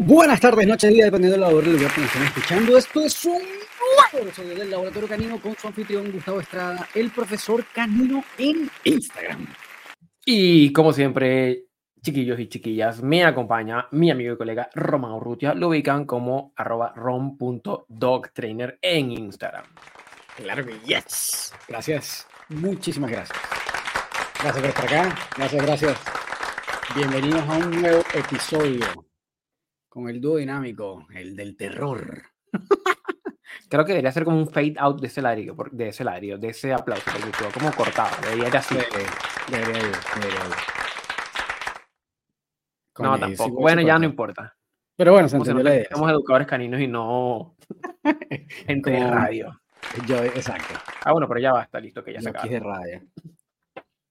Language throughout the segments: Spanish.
Buenas tardes, noches, día, dependiendo del lugar que nos estén escuchando. Esto es un nuevo episodio del Laboratorio Canino con su anfitrión Gustavo Estrada, el profesor Canino en Instagram. Y como siempre, chiquillos y chiquillas, me acompaña mi amigo y colega Román Urrutia. Lo ubican como arroba rom.dogtrainer en Instagram. Claro que yes. Gracias. Muchísimas gracias. Gracias por estar acá. Gracias, gracias. Bienvenidos a un nuevo episodio con el dúo dinámico, el del terror. Creo que debería ser como un fade out de ese ladrillo, de ese ladrillo, de ese aplauso, porque quedó como cortado. Debería ir así. Debería ir, debería ir. no, tampoco. bueno, ya no importa. Pero bueno, se entendió la idea. Somos educadores caninos y no gente de radio. Yo, exacto. Ah, bueno, pero ya va, está listo, que ya se acaba. de radio.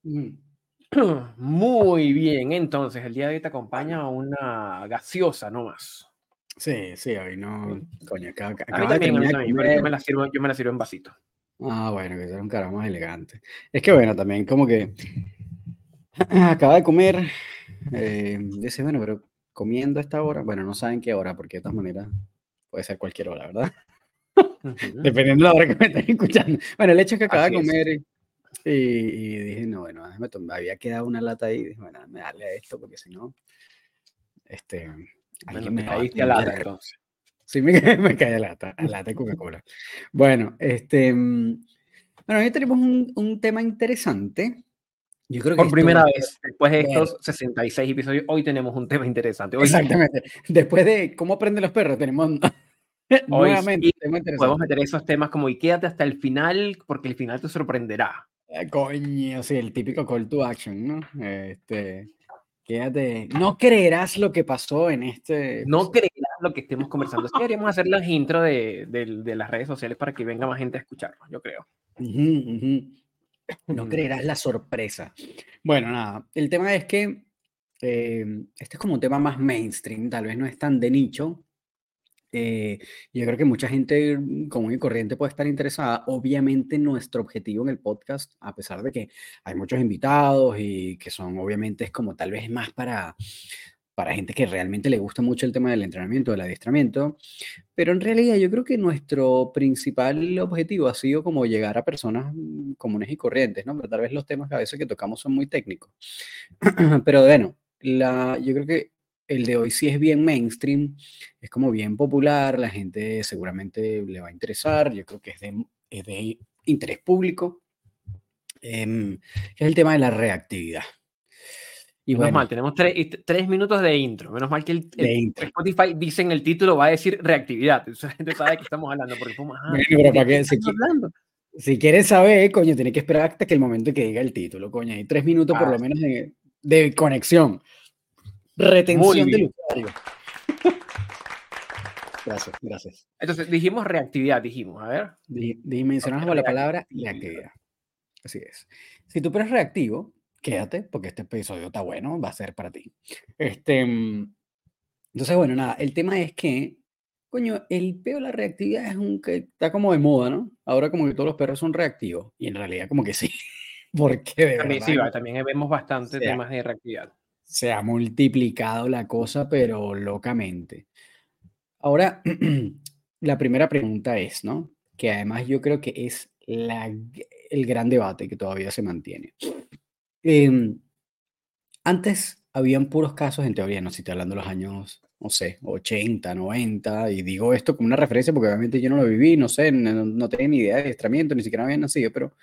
Mm. Muy bien, entonces el día de hoy te acompaña una gaseosa nomás. Sí, sí, hoy no. Coño, acá, yo, me la sirvo, yo me la sirvo en vasito. Ah, bueno, que sea un cara más elegante. Es que bueno, también como que acaba de comer. Eh, dice, bueno, pero comiendo a esta hora, bueno, no saben qué hora, porque de todas maneras puede ser cualquier hora, ¿verdad? Dependiendo de la hora que me estén escuchando. Bueno, el hecho es que acaba de comer y, dije, no, bueno, me tomé, había quedado una lata ahí, dije, bueno, me darle a esto, porque si no, este, alguien me caíste a lata entonces. Sí, me, me caí a lata, a lata de Coca-Cola. Bueno, este, mm, bueno, hoy tenemos un, un tema interesante. Yo creo que Por primera vez, después de estos 66 episodios, hoy tenemos un tema interesante. Exactamente. Después de cómo aprenden los perros, tenemos nuevamente Podemos meter esos temas como y quédate hasta el final, porque el final te sorprenderá. Eh, coño, sí, el típico call to action, ¿no? Este, quédate, no creerás lo que pasó en este... No creerás lo que estemos conversando. Es que deberíamos hacer las intro de, de, las redes sociales para que venga más gente a escucharnos, yo creo. No creerás la sorpresa. Bueno, nada, el tema es que eh, este es como un tema más mainstream, tal vez no es tan de nicho, eh, yo creo que mucha gente común y corriente puede estar interesada. Obviamente nuestro objetivo en el podcast, a pesar de que hay muchos invitados y que son obviamente es como tal vez más para, para gente que realmente le gusta mucho el tema del entrenamiento, del adiestramiento, pero en realidad yo creo que nuestro principal objetivo ha sido como llegar a personas comunes y corrientes, ¿no? Pero tal vez los temas que a veces que tocamos son muy técnicos. pero bueno, la, yo creo que el de hoy sí es bien mainstream, es como bien popular, la gente seguramente le va a interesar, yo creo que es de, de interés público, em, es el tema de la reactividad. Y menos mal, tenemos tres, minutos de intro. Menos mal que el, Spotify dice en el título va a decir reactividad. Entonces la gente sabe de qué estamos hablando. Porque ah, si, quieres saber, coño, tiene que esperar hasta que el momento que diga el título, coño. Hay tres minutos por lo ah. menos de, de conexión. Retención del usuario. gracias, gracias. Entonces, dijimos reactividad, dijimos, a ver. Dimensionamos la palabra reactividad. Así es. Si tú eres reactivo, quédate, porque este episodio está bueno, va a ser para ti. Este, mm, entonces, bueno, nada, el tema es que, coño, el peo de la reactividad es un que está como de moda, ¿no? Ahora como que todos los perros son reactivos, y en realidad como que sí. Porque de también, Sí, también vemos bastante temas de reactividad se ha multiplicado la cosa, pero locamente. Ahora, la primera pregunta es, ¿no? Que además yo creo que es el gran debate que todavía se mantiene. Em, antes habían puros casos, en teoría, no sé si estoy hablando de los años, no sé, 80, 90, y digo esto como una referencia porque obviamente yo no lo viví, no sé, no, tenía ni idea de adiestramiento, ni siquiera había nacido, pero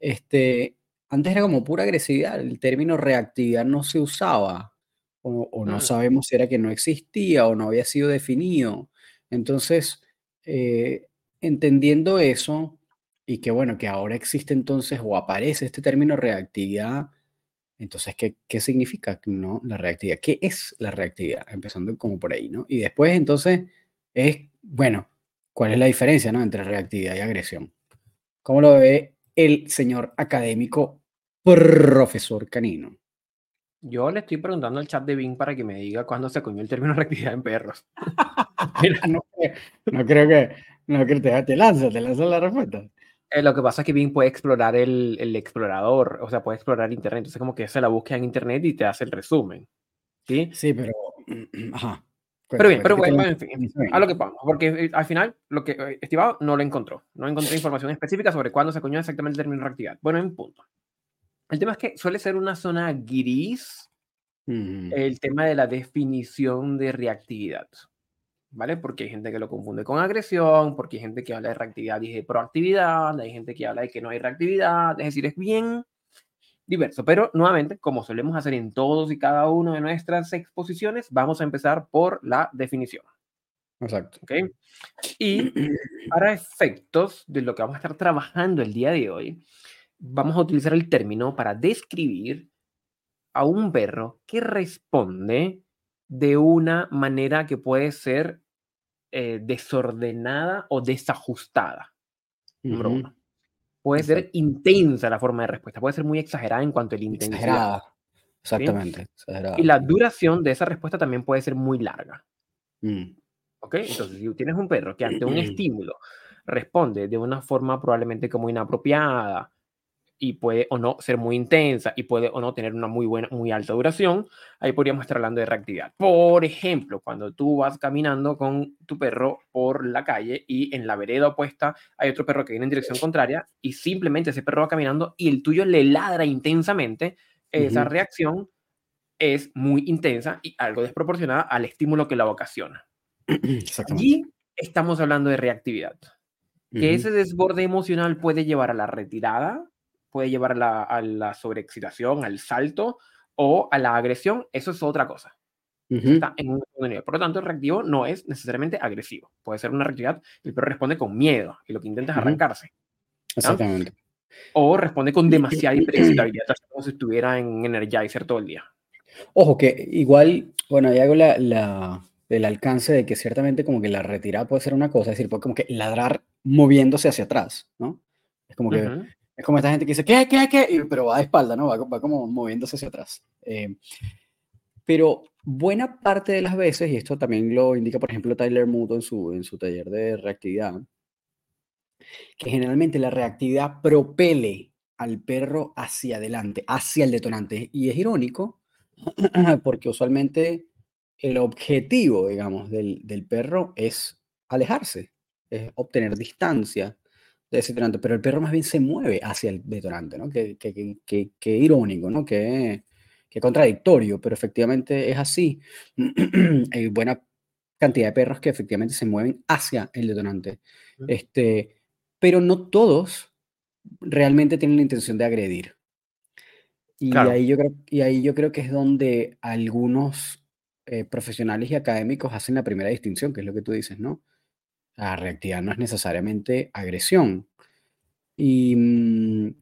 este, antes era como pura agresividad, el término reactividad no se usaba, o, no mm. sabemos si era que no existía o no había sido definido. Entonces, eh, entendiendo eso, y que bueno, que ahora existe entonces o aparece este término reactividad, entonces, ¿qué, qué significa ¿no? la reactividad? ¿Qué es la reactividad? Empezando como por ahí, ¿no? Y después entonces es, bueno, ¿cuál es la diferencia ¿no? entre reactividad y agresión? ¿Cómo lo ve el señor académico profesor canino? Yo le estoy preguntando al chat de Bing para que me diga cuándo se coñó el término reactividad en perros. no, creo que, no creo que te, lanza, te lanza la respuesta. Eh, lo que pasa es que Bing puede explorar el, el, explorador, o sea, puede explorar Internet. Entonces, como que hace la búsqueda en Internet y te hace el resumen. Sí, sí pero, Ajá. Pero bien, pero bueno, en fin, a lo que vamos, porque eh, al final lo que eh, estimado no lo encontró, no encontró información específica sobre cuándo se acuñó exactamente el término reactividad. Bueno, en punto. El tema es que suele ser una zona gris el tema de la definición de reactividad, ¿vale? Porque hay gente que lo confunde con agresión, porque hay gente que habla de reactividad y de proactividad, hay gente que habla de que no hay reactividad, es decir, es bien diverso. Pero nuevamente, como solemos hacer en todos y cada uno de nuestras exposiciones, vamos a empezar por la definición. Exacto. ¿Ok? Y para efectos de lo que vamos a estar trabajando el día de hoy, vamos a utilizar el término para describir a un perro que responde de una manera que puede ser eh, desordenada o desajustada. Número uno. Puede ser intensa la forma de respuesta, puede ser muy exagerada en cuanto a la intensidad. Exagerada. Exactamente. Y la duración de esa respuesta también puede ser muy larga. Mm. ¿Ok? Entonces, si tienes un perro que ante un estímulo responde de una forma probablemente como inapropiada, y puede o no ser muy intensa y puede o no tener una muy buena, muy alta duración, ahí podríamos estar hablando de reactividad. Por ejemplo, cuando tú vas caminando con tu perro por la calle y en la vereda opuesta hay otro perro que viene en dirección contraria y simplemente ese perro va caminando y el tuyo le ladra intensamente, esa reacción es muy intensa y algo desproporcionada al estímulo que la ocasiona. Allí estamos hablando de reactividad. Que ese desborde emocional puede llevar a la retirada, puede llevar a la, sobreexcitación, al salto o a la agresión, eso es otra cosa. Está en un nivel. Por lo tanto, el reactivo no es necesariamente agresivo. Puede ser una reactividad, el perro responde con miedo y lo que intenta es arrancarse. Exactamente. O responde con demasiada hiperexcitabilidad, como si estuviera en Energizer todo el día. Ojo, que igual, bueno, ahí hago la, la, el alcance de que ciertamente como que la retirada puede ser una cosa, es decir, puede como que ladrar moviéndose hacia atrás, ¿no? Es como que es como esta gente que dice, ¿qué, qué, qué? pero va de espalda, ¿no? Va, como moviéndose hacia atrás. Eh, pero buena parte de las veces, y esto también lo indica, por ejemplo, Tyler Muto en su, en su taller de reactividad, que generalmente la reactividad propele al perro hacia adelante, hacia el detonante. Y es irónico, porque usualmente el objetivo, digamos, del, del perro es alejarse, es obtener distancia, detonante, pero el perro más bien se mueve hacia el detonante, ¿no? Qué que, que, irónico, ¿no? Qué, contradictorio, pero efectivamente es así. Hay buena cantidad de perros que efectivamente se mueven hacia el detonante. Este, pero no todos realmente tienen la intención de agredir. Y, ahí, yo creo, y ahí yo creo que es donde algunos eh, profesionales y académicos hacen la primera distinción, que es lo que tú dices, ¿no? La reactividad no es necesariamente agresión. Y, mm,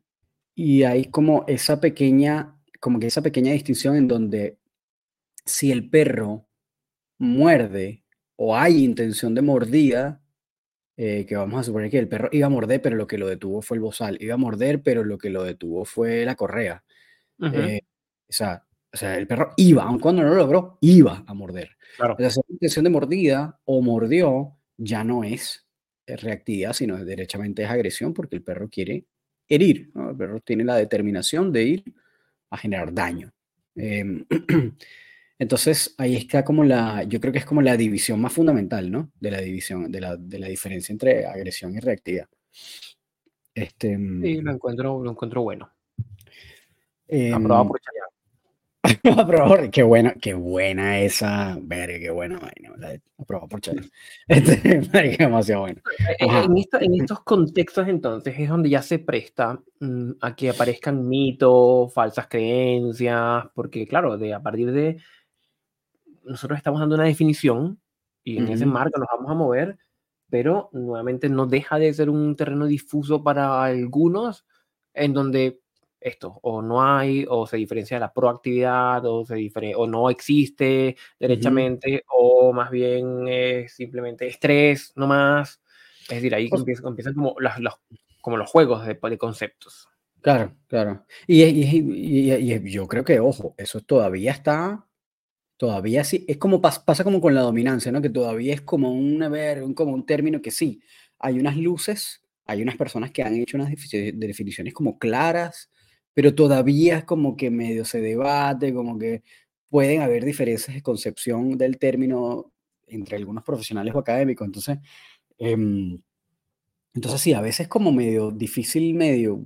y hay como esa pequeña, como que esa pequeña distinción en donde si el perro muerde o hay intención de mordida, eh, que vamos a suponer que el perro iba a morder, pero lo que lo detuvo fue el bozal, iba a morder, pero lo que lo detuvo fue la correa. Eh, o, sea, o sea, el perro iba, aun cuando no lo logró, iba a morder. Claro. O sea, intención de mordida o mordió, ya no es eh, reactividad, sino derechamente es agresión porque el perro quiere herir. El perro tiene la determinación de ir a generar daño. Em, entonces, ahí está como la, yo creo que es como la división más fundamental, ¿no? De la división, de la, de la diferencia entre agresión y reactividad. Este, mm, sí, lo encuentro, lo encuentro bueno. Eh, por qué buena, qué buena esa, verga, qué buena vaina. Aprobado por Chávez. Este, demasiado bueno. Eh, eh, en, estos contextos, entonces, es donde ya se presta mm, a que aparezcan mitos, falsas creencias, porque, claro, de, a partir de. Nosotros estamos dando una definición y en ese marco nos vamos a mover, pero nuevamente no deja de ser un terreno difuso para algunos, en donde esto, o no hay, o se diferencia de la proactividad, o, se o no existe derechamente, o más bien es simplemente estrés, no más. Es decir, ahí empiezan, como, los, como los juegos de, de conceptos. Claro, claro. Y, y, yo creo que, ojo, eso todavía está, todavía sí, es como pasa como con la dominancia, ¿no? Que todavía es como un, un, como un término que sí, hay unas luces, hay unas personas que han hecho unas definiciones como claras, pero todavía es como que medio se debate, como que pueden haber diferencias de concepción del término entre algunos profesionales o académicos. Entonces, em, entonces sí, a veces como medio difícil, medio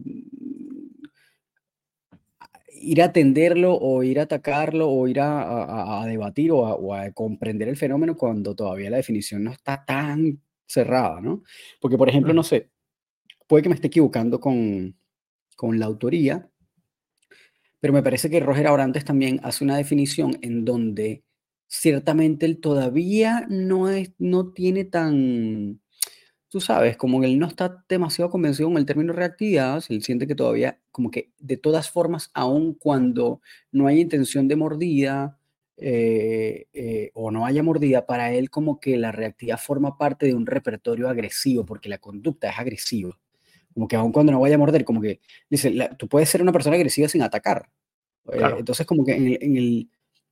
ir a atenderlo o ir a atacarlo o ir a, debatir o, a, comprender el fenómeno cuando todavía la definición no está tan cerrada, ¿no? Porque, por ejemplo, no sé, puede que me esté equivocando con, con la autoría, pero me parece que Roger Abrantes también hace una definición en donde ciertamente él todavía no, es, no tiene tan tú sabes, como él no está demasiado convencido con el término reactividad, él siente que todavía, como que de todas formas, aun cuando no hay intención de mordida eh, eh, o no haya mordida, para él como que la reactividad forma parte de un repertorio agresivo, porque la conducta es agresiva. Como que aun cuando no vaya a morder, como que, dice, tú puedes ser una persona agresiva sin atacar. Eh, entonces como que en el,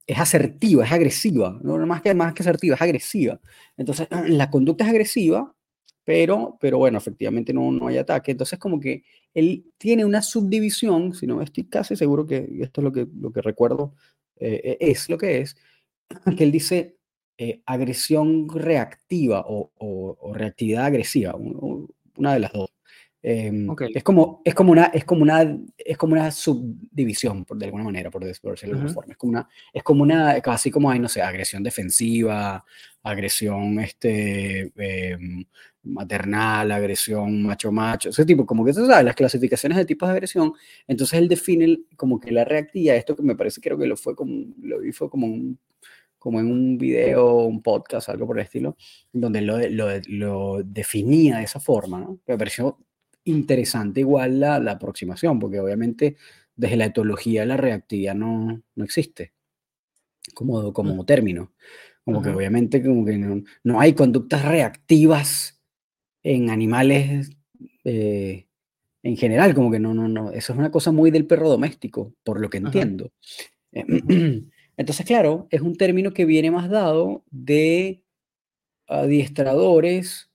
es asertiva, es agresiva, no más que, más que asertiva, es agresiva. Entonces, la conducta es agresiva, pero, pero bueno, efectivamente no, no hay ataque. Entonces, como que él tiene una subdivisión, si no estoy casi seguro que esto es lo que, lo que recuerdo, eh, es lo que es, que él dice eh, agresión reactiva o, o, reactividad agresiva, una de las dos. Em, es, como, es, como una, es, como una, es como una subdivisión, por, de alguna manera, por, decirlo de alguna forma. Es como una, es como una, casi como hay, no sé, agresión defensiva, agresión este, em, maternal, agresión macho-macho, ese tipo, como que tú sabes, las clasificaciones de tipos de agresión. Entonces él define como que la reactividad, esto que me parece, creo que lo fue como, lo vi fue como un como en un video, un podcast, algo por el estilo, donde lo, lo, lo definía de esa forma, ¿no? Me pareció interesante igual la, la, aproximación, porque obviamente desde la etología la reactividad no, no existe como, como término. Como que obviamente como que no, no, hay conductas reactivas en animales eh, en general, como que no, no, no. Eso es una cosa muy del perro doméstico, por lo que entiendo. Entonces, claro, es un término que viene más dado de adiestradores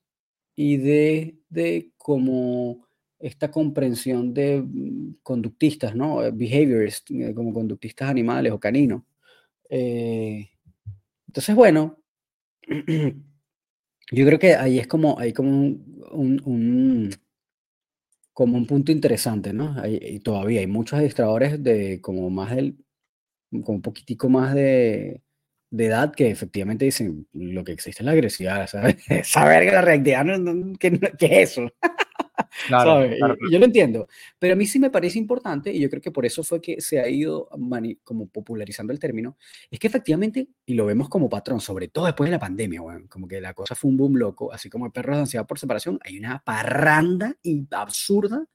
y de, de como esta comprensión de mm, conductistas, ¿no? Eh, behaviorists, eh, como conductistas animales o caninos. Eh, entonces, bueno, yo creo que ahí es como, hay como un, como un punto interesante, ¿no? y todavía hay muchos adiestradores de como más del, como un poquitico más de, de edad que efectivamente dicen lo que existe es la agresividad, ¿sabes? Saber que la reactividad, no, ¿qué, es eso? Claro, Yo lo entiendo, pero a mí sí me parece importante, y yo creo que por eso fue que se ha ido como popularizando el término, es que efectivamente, y lo vemos como patrón, sobre todo después de la pandemia, bueno, como que la cosa fue un boom loco, así como el perro de ansiedad por separación, hay una parranda absurda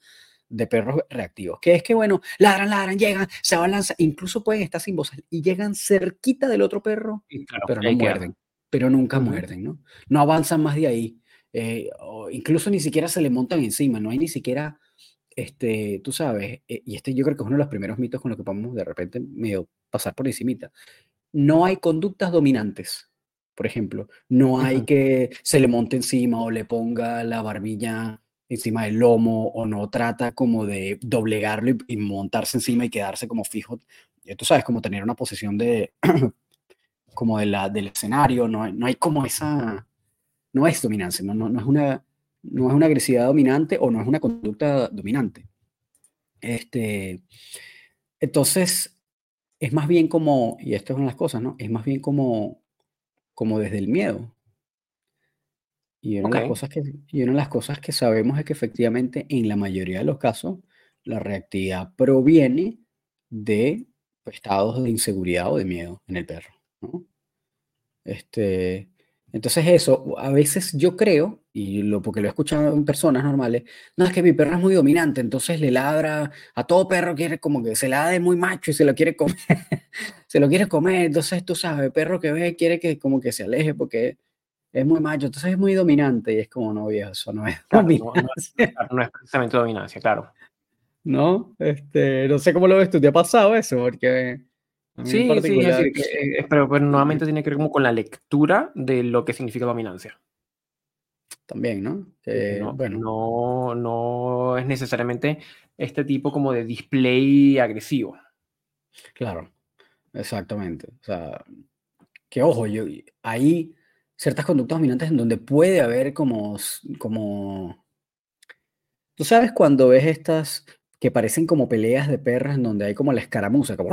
de perros reactivos, que es que, bueno, ladran, ladran, llegan, se abalanzan, incluso pueden estar sin voz y llegan cerquita del otro perro, pero no muerden, pero nunca muerden, ¿no? No avanzan más de ahí, eh, o incluso ni siquiera se le montan encima, no hay ni siquiera, este, tú sabes, eh, y este yo creo que es uno de los primeros mitos con los que podemos de repente medio pasar por encimita, no hay conductas dominantes, por ejemplo, no hay que se le monte encima o le ponga la barbilla encima del lomo o no trata como de doblegarlo y, montarse encima y quedarse como fijo. Tú sabes, como tener una posición de, como de la, del escenario, no, no hay como esa, no es dominancia, no, no, no, es una, no es una agresividad dominante o no es una conducta dominante. Este, entonces, es más bien como, y esto es una de las cosas, ¿no? Es más bien como, como desde el miedo. Y una, de las cosas que, y una de las cosas que sabemos es que efectivamente en la mayoría de los casos la reactividad proviene de estados de inseguridad o de miedo en el perro. Este, entonces eso, a veces yo creo, y lo, porque lo he escuchado en personas normales, no, es que mi perro es muy dominante, entonces le ladra, a todo perro quiere como que se la de muy macho y se lo quiere comer, se lo quiere comer, entonces tú sabes, el perro que ve quiere que como que se aleje porque es muy macho, entonces es muy dominante y es como, no, viejo, eso no es dominancia. No, es precisamente dominancia, claro. ¿No? Este, no sé cómo lo ves tú, ¿te ha pasado eso? Porque... Sí, sí, sí, pero, nuevamente tiene que ver como con la lectura de lo que significa dominancia. También, ¿no? no, bueno. no, no es necesariamente este tipo como de display agresivo. Claro. exactamente. O sea, que ojo, yo, hay ciertas conductas dominantes en donde puede haber como, como, tú sabes cuando ves estas que parecen como peleas de perros en donde hay como la escaramuza, como...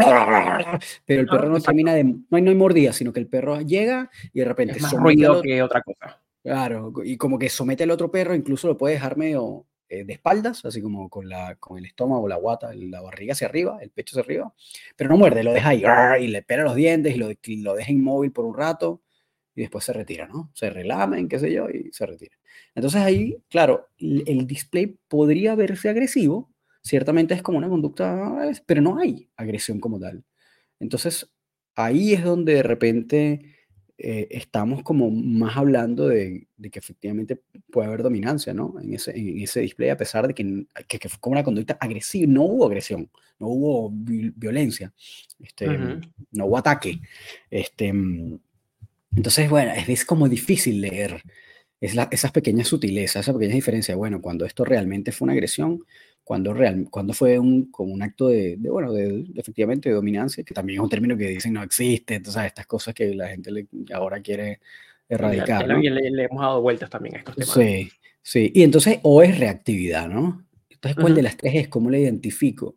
Pero el perro no termina de... No hay, no hay mordida, sino que el perro llega y de repente... Es más ruido que otra cosa. Claro, y como que somete al otro perro, incluso lo puede dejar medio eh, de espaldas, así como con, la, con el estómago, la guata, la barriga hacia arriba, el pecho hacia arriba, pero no muerde, lo deja ahí y le pega los dientes y lo, lo deja inmóvil por un rato y después se retira, ¿no? Se relamen, qué sé yo, y se retira. Entonces ahí, claro, el display podría verse agresivo, ciertamente es como una conducta, pero no hay agresión como tal. Entonces ahí es donde de repente eh, estamos como más hablando de, que efectivamente puede haber dominancia, ¿no? En ese, en ese display, a pesar de que, que, fue como una conducta agresiva, no hubo agresión, no hubo violencia, este, no hubo ataque. Este, entonces, bueno, es, como difícil leer es esas pequeñas sutilezas, esas pequeñas diferencias. Bueno, cuando esto realmente fue una agresión, cuando, real, cuando fue un, como un acto de, bueno, de, efectivamente de dominancia, que también es un término que dicen no existe, entonces estas cosas que la gente ahora quiere erradicar. ¿no? le, hemos dado vueltas también a estos temas. Sí, sí. Y entonces, o es reactividad, ¿no? Entonces, ¿cuál de las tres es? ¿Cómo la identifico?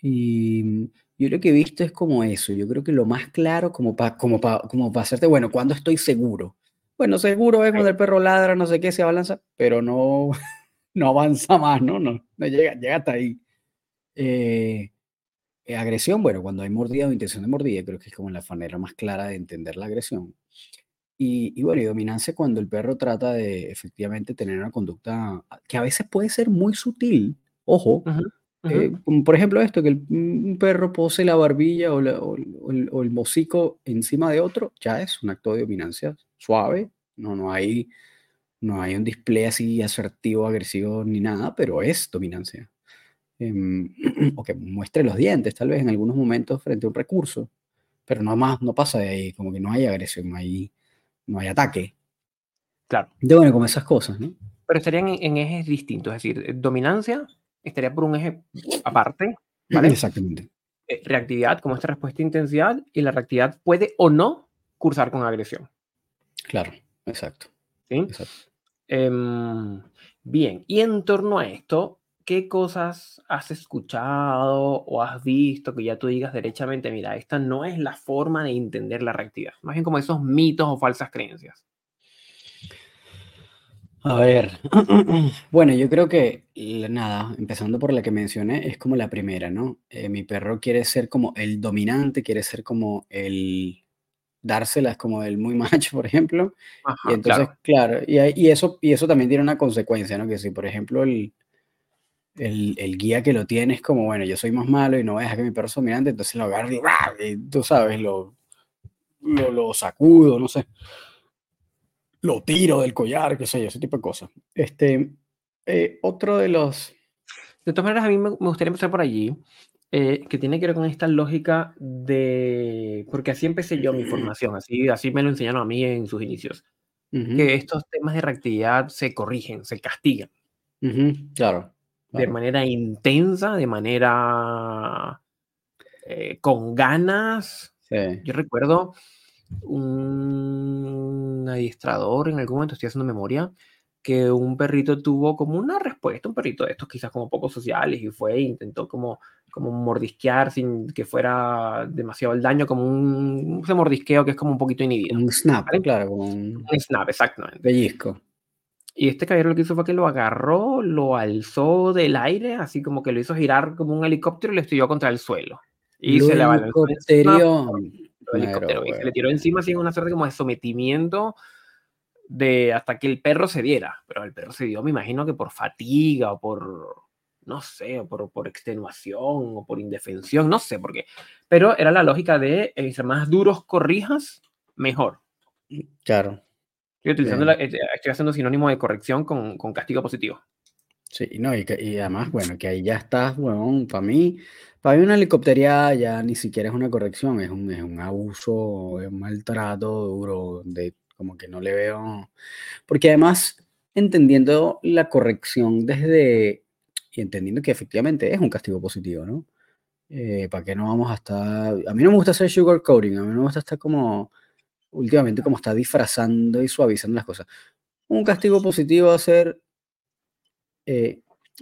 Y yo lo que he visto es como eso. Yo creo que lo más claro, como para como como para hacerte, bueno, cuando estoy seguro. Bueno, seguro es cuando el perro ladra, no sé qué, se abalanza, pero no, no avanza más, ¿no? No, no llega, llega hasta ahí. Eh, eh, agresión, bueno, cuando hay mordida o intención de mordida, creo que es como la manera más clara de entender la agresión. Y, bueno, y dominancia cuando el perro trata de efectivamente tener una conducta que a veces puede ser muy sutil, ojo, eh, por ejemplo esto, que un perro pose la barbilla o, o, el, o, el, mocico encima de otro, ya es un acto de dominancia suave, no, no hay no hay un display así asertivo, agresivo ni nada, pero es dominancia. Em, o que muestre los dientes, tal vez en algunos momentos frente a un recurso, pero no más, no pasa de ahí, como que no hay agresión, no hay, no hay ataque. Claro. De bueno, como esas cosas, ¿no? Pero estarían en, ejes distintos, es decir, dominancia estaría por un eje aparte, ¿vale? Exactamente. Eh, reactividad, como esta respuesta de intensidad, y la reactividad puede o no cursar con agresión. Claro, exacto. ¿Sí? Em, bien, y en torno a esto, ¿qué cosas has escuchado o has visto que ya tú digas derechamente, mira, esta no es la forma de entender la reactividad? Más bien como esos mitos o falsas creencias. A ver, bueno, yo creo que nada, empezando por la que mencioné, es como la primera, ¿no? Eh, mi perro quiere ser como el dominante, quiere ser como el, dárselas como el muy macho, por ejemplo. y entonces, claro, y, eso, y eso también tiene una consecuencia, ¿no? Que si, por ejemplo, el, el, guía que lo tiene es como, bueno, yo soy más malo y no voy a dejar que mi perro sea dominante, entonces lo agarro y, tú sabes, lo, lo, sacudo, no sé. Lo tiro del collar, qué sé yo, ese tipo de cosas. Este, eh, otro de los... De todas maneras, a mí me gustaría empezar por allí. Eh, que tiene que ver con esta lógica de, porque así empecé yo mi formación, así, así me lo enseñaron a mí en sus inicios, que estos temas de reactividad se corrigen, se castigan. claro, De manera intensa, de manera eh, con ganas. Yo recuerdo un adiestrador en algún momento, estoy haciendo memoria, que un perrito tuvo como una respuesta, un perrito de estos quizás como poco sociales y fue e intentó como como mordisquear sin que fuera demasiado el daño, como un, ese mordisqueo que es como un poquito inhibido. Un snap, claro, como un, snap, exactamente. Pellizco. Y este caballero lo que hizo fue que lo agarró, lo alzó del aire, así como que lo hizo girar como un helicóptero y lo estrelló contra el suelo. Y se le balanzó. Helicóptero, y se le tiró encima así en una suerte como de sometimiento de hasta que el perro se diera. Pero el perro se dio, me imagino que por fatiga o por no sé, o por, por extenuación o por indefensión, no sé por qué. Pero era la lógica de, eh, más duros corrijas, mejor. Claro. Estoy, eh, estoy haciendo sinónimo de corrección con, con castigo positivo. Sí, no, y, y, además, bueno, que ahí ya estás, bueno, para mí, para mí una helicóptera ya ni siquiera es una corrección, es un, es un abuso, es un maltrato duro, de como que no le veo, porque además, entendiendo la corrección desde y entendiendo que efectivamente es un castigo positivo, ¿no? Eh, ¿Para qué no vamos a estar...? A mí no me gusta hacer sugar coating, a mí no me gusta estar como... Últimamente como está disfrazando y suavizando las cosas. Un castigo positivo va a ser, eh,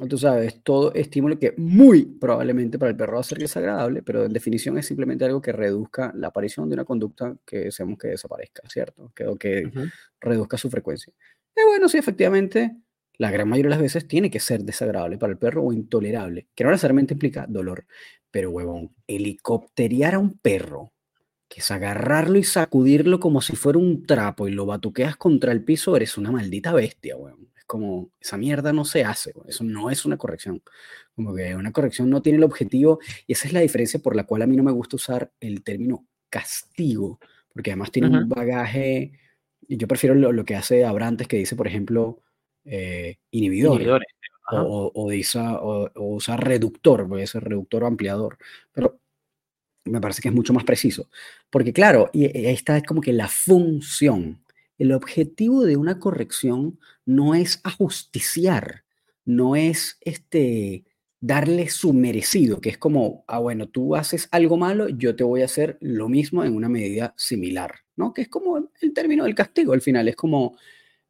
tú sabes, todo estímulo que muy probablemente para el perro va a ser desagradable, pero en definición es simplemente algo que reduzca la aparición de una conducta que deseamos que desaparezca, ¿cierto? Que, que reduzca su frecuencia. Y bueno, sí, efectivamente, la gran mayoría de las veces tiene que ser desagradable para el perro o intolerable, que no necesariamente implica dolor. Pero, huevón, helicópterear a un perro, que es agarrarlo y sacudirlo como si fuera un trapo y lo batuqueas contra el piso, eres una maldita bestia, huevón. Es como, esa mierda no se hace, eso no es una corrección. Como que una corrección no tiene el objetivo, y esa es la diferencia por la cual a mí no me gusta usar el término castigo, porque además tiene un bagaje, y yo prefiero lo, que hace Abrantes, que dice, por ejemplo, eh, inhibidores. O, o, o, usar reductor, puede ser reductor o ampliador. Pero me parece que es mucho más preciso. Porque claro, y ahí está como que la función. El objetivo de una corrección no es ajusticiar, no es este, darle su merecido, que es como, ah, bueno, tú haces algo malo, yo te voy a hacer lo mismo en una medida similar, ¿no? Que es como el término del castigo al final, es como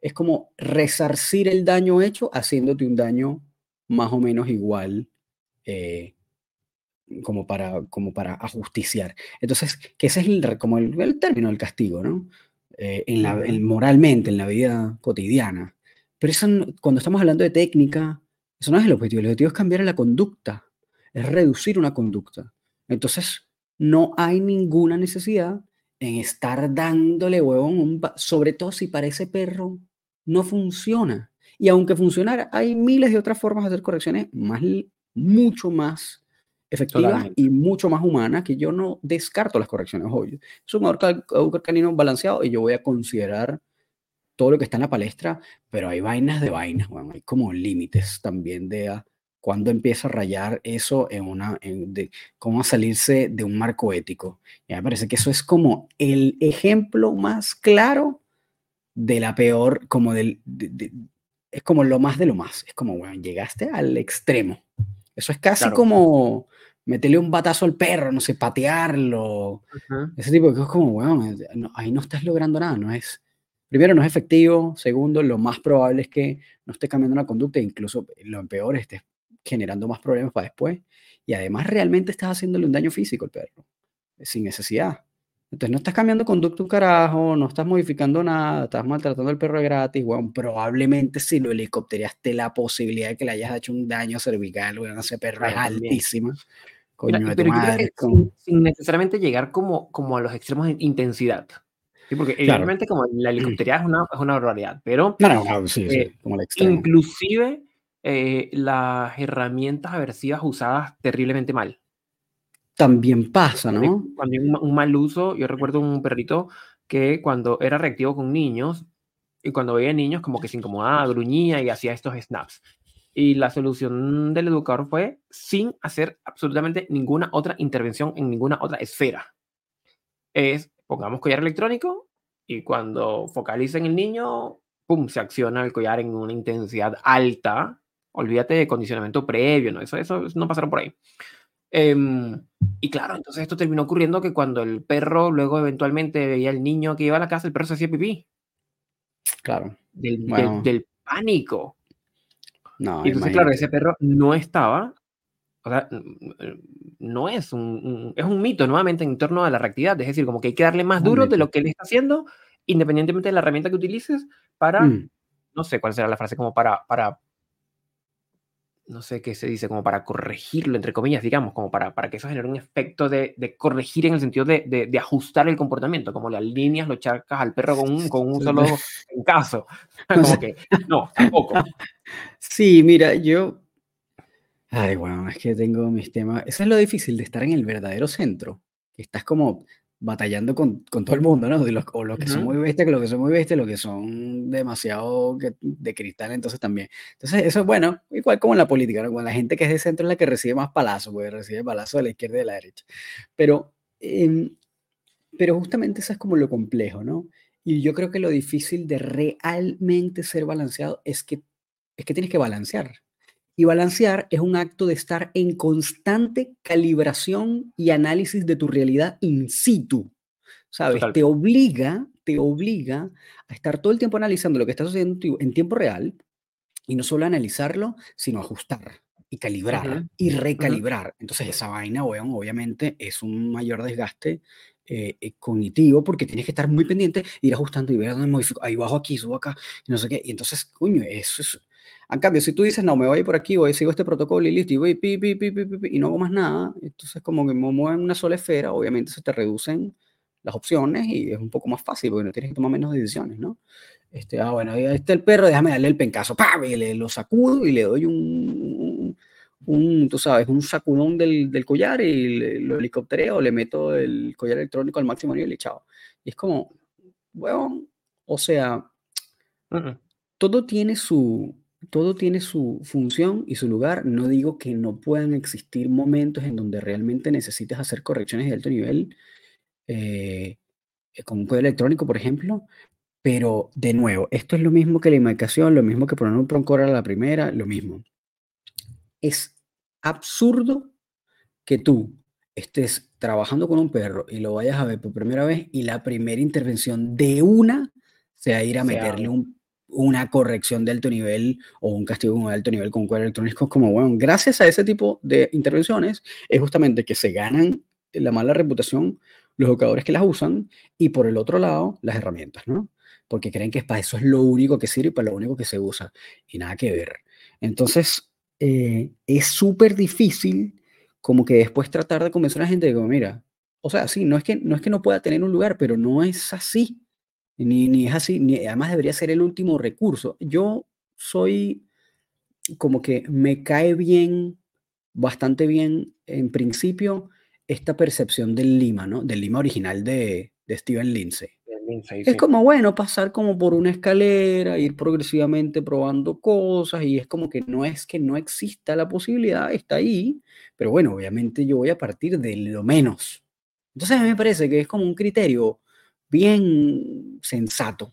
es como resarcir el daño hecho haciéndote un daño más o menos igual eh, como, para, como para ajusticiar. Entonces, que ese es el, como el, término del castigo, ¿no? Eh, en la, moralmente, en la vida cotidiana. Pero eso, cuando estamos hablando de técnica, eso no es el objetivo. El objetivo es cambiar la conducta, es reducir una conducta. Entonces, no hay ninguna necesidad en estar dándole huevón, sobre todo si parece perro no funciona. Y aunque funcionara, hay miles de otras formas de hacer correcciones más, mucho más efectivas y mucho más humanas que yo no descarto las correcciones hoy. Es un ahorcar canino balanceado y yo voy a considerar todo lo que está en la palestra, pero hay vainas de vainas, bueno, hay como límites también de a cuándo empieza a rayar eso en una, de cómo salirse de un marco ético. Y me parece que eso es como el ejemplo más claro de la peor, como del, es como lo más de lo más. Es como, bueno, llegaste al extremo. Eso es casi como meterle un batazo al perro, no sé, patearlo. Ese tipo de cosas, como, bueno, ahí no estás logrando nada, no es. Primero, no es efectivo. Segundo, lo más probable es que no estés cambiando una conducta, incluso lo peor, estés generando más problemas para después. Y además, realmente estás haciéndole un daño físico al perro, sin necesidad. Entonces no estás cambiando conducta un carajo, no estás modificando nada, estás maltratando al perro gratis, bueno, probablemente si lo helicóptereaste la posibilidad de que le hayas hecho un daño cervical, bueno, ese perro es altísima. Coño de tu madre, sin, necesariamente llegar como, como a los extremos de intensidad. ¿sí? Porque evidentemente como la helicópteria es una, es una barbaridad, pero no, sí, sí, eh, como inclusive eh, las herramientas aversivas usadas terriblemente mal también pasa, ¿no? Cuando hay un, mal uso, yo recuerdo un perrito que cuando era reactivo con niños y cuando veía niños como que se incomodaba, gruñía y hacía estos snaps. Y la solución del educador fue sin hacer absolutamente ninguna otra intervención en ninguna otra esfera. Es, pongamos collar electrónico y cuando focaliza en el niño, ¡pum!, se acciona el collar en una intensidad alta. Olvídate de condicionamiento previo, ¿no? Eso, eso no pasaron por ahí. Em, y claro, entonces esto terminó ocurriendo que cuando el perro luego eventualmente veía al niño que iba a la casa, el perro se hacía pipí. Claro. Del, del, pánico. No, y entonces, claro, ese perro no estaba, o sea, no es un, es un mito nuevamente en torno a la reactividad, es decir, como que hay que darle más duro de lo que él está haciendo, independientemente de la herramienta que utilices, para, mm. no sé cuál será la frase, como para, para no sé qué se dice, como para corregirlo, entre comillas, digamos, como para, para que eso genere un efecto de, de corregir en el sentido de, de, ajustar el comportamiento, como las líneas lo chacas al perro con un, con un solo caso. Como que, no, tampoco. Sí, mira, yo... Ay, bueno, es que tengo mis temas... Eso es lo difícil de estar en el verdadero centro, que estás como batallando con, con, todo el mundo, ¿no? los, o los que son muy bestias, los que son muy bestias, los que son demasiado de cristal, entonces también. Entonces, eso es bueno, igual como en la política, ¿no? Con la gente que es de centro es la que recibe más palazos, porque recibe palazos de la izquierda y de la derecha. Pero, em, pero justamente eso es como lo complejo, ¿no? Y yo creo que lo difícil de realmente ser balanceado es que, es que tienes que balancear. Y balancear es un acto de estar en constante calibración y análisis de tu realidad in situ. ¿Sabes? Te obliga, te obliga a estar todo el tiempo analizando lo que estás haciendo en tiempo real y no solo analizarlo, sino ajustar y calibrar y recalibrar. Entonces esa vaina, obviamente es un mayor desgaste eh, eh, cognitivo porque tienes que estar muy pendiente, ir ajustando y ver dónde modifico, ahí bajo aquí, subo acá, y no sé qué. Y entonces, coño, eso es en cambio, si tú dices, no, me voy por aquí, voy, sigo este protocolo y listo, y voy pi, pi, pi, y no hago más nada, entonces como que me mueven una sola esfera, obviamente se te reducen las opciones y es un poco más fácil porque no tienes que tomar menos decisiones, ¿no? Este, ah, bueno, ahí está el perro, déjame darle el pencazo, ¡pam! y le lo sacudo y le doy un, un tú sabes, un sacudón del, del collar y lo helicóptereo, le meto el collar electrónico al máximo nivel y chao. Y es como, bueno, o sea, todo tiene su, todo tiene su función y su lugar. No digo que no puedan existir momentos en donde realmente necesites hacer correcciones de alto nivel, eh, con un código electrónico, por ejemplo, pero de nuevo, esto es lo mismo que la imagicación, lo mismo que poner un proncor a la primera, lo mismo. Es absurdo que tú estés trabajando con un perro y lo vayas a ver por primera vez y la primera intervención de una sea ir a meterle un una corrección de alto nivel o un castigo de alto nivel con cuadro electrónico, como, bueno, gracias a ese tipo de intervenciones es justamente que se ganan la mala reputación los jugadores que las usan y por el otro lado las herramientas, ¿no? Porque creen que para eso es lo único que sirve y para lo único que se usa y nada que ver. Entonces, eh, es súper difícil como que después tratar de convencer a la gente de que, mira, o sea, sí, no es que no, es que no pueda tener un lugar, pero no es así. Ni, ni es así, ni, además debería ser el último recurso. Yo soy como que me cae bien, bastante bien, en principio, esta percepción del Lima, ¿no? Del Lima original de, de Steven Lindsay. es como, bueno, pasar como por una escalera, ir progresivamente probando cosas y es como que no es que no exista la posibilidad, está ahí, pero bueno, obviamente yo voy a partir de lo menos. Entonces a mí me parece que es como un criterio bien sensato.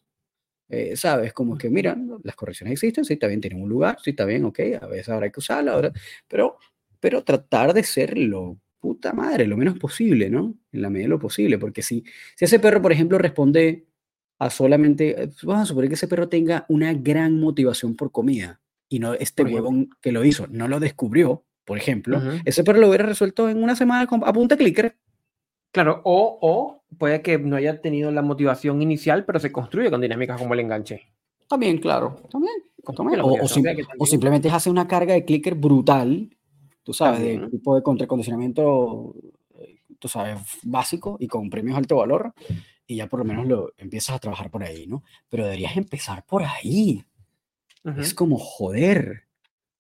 Eh, ¿Sabes? Como que, mira, las correcciones existen, sí, está bien, tienen un lugar, sí, está bien, ok, a veces habrá que usarla, ahora, pero, pero tratar de ser lo puta madre, lo menos posible, ¿no? En la medida de lo posible, porque si, si ese perro, por ejemplo, responde a solamente, eh, vamos a suponer que ese perro tenga una gran motivación por comida y no este huevón que lo hizo, no lo descubrió, por ejemplo, ese perro lo hubiera resuelto en una semana a punta clicker Claro, o, o puede que no haya tenido la motivación inicial, pero se construye con dinámicas como el enganche. También, claro, también. O, o, simplemente hace una carga de clicker brutal, tú sabes, de tipo de contracondicionamiento, eh, tú sabes, básico y con premios alto valor, y ya por lo menos lo empiezas a trabajar por ahí, ¿no? Pero deberías empezar por ahí. Es como joder.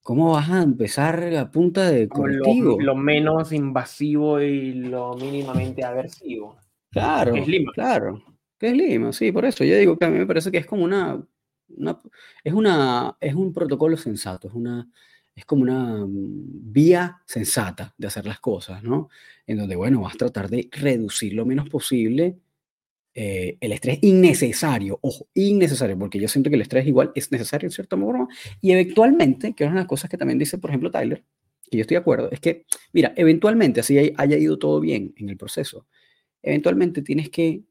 ¿Cómo vas a empezar a punta de correctivo? Lo, menos invasivo y lo mínimamente aversivo. Claro, es Lima. claro. Que es Lima, sí, por eso. Yo digo que a mí me parece que es como una, es una, es un protocolo sensato, es una, es como una mm, vía sensata de hacer las cosas, ¿no? En donde, bueno, vas a tratar de reducir lo menos posible eh, el estrés innecesario, ojo, innecesario, porque yo siento que el estrés igual es necesario en cierta forma, y eventualmente, que es una de las cosas que también dice, por ejemplo, Tyler, que yo estoy de acuerdo, es que, mira, eventualmente, así haya ido todo bien en el proceso, eventualmente tienes que,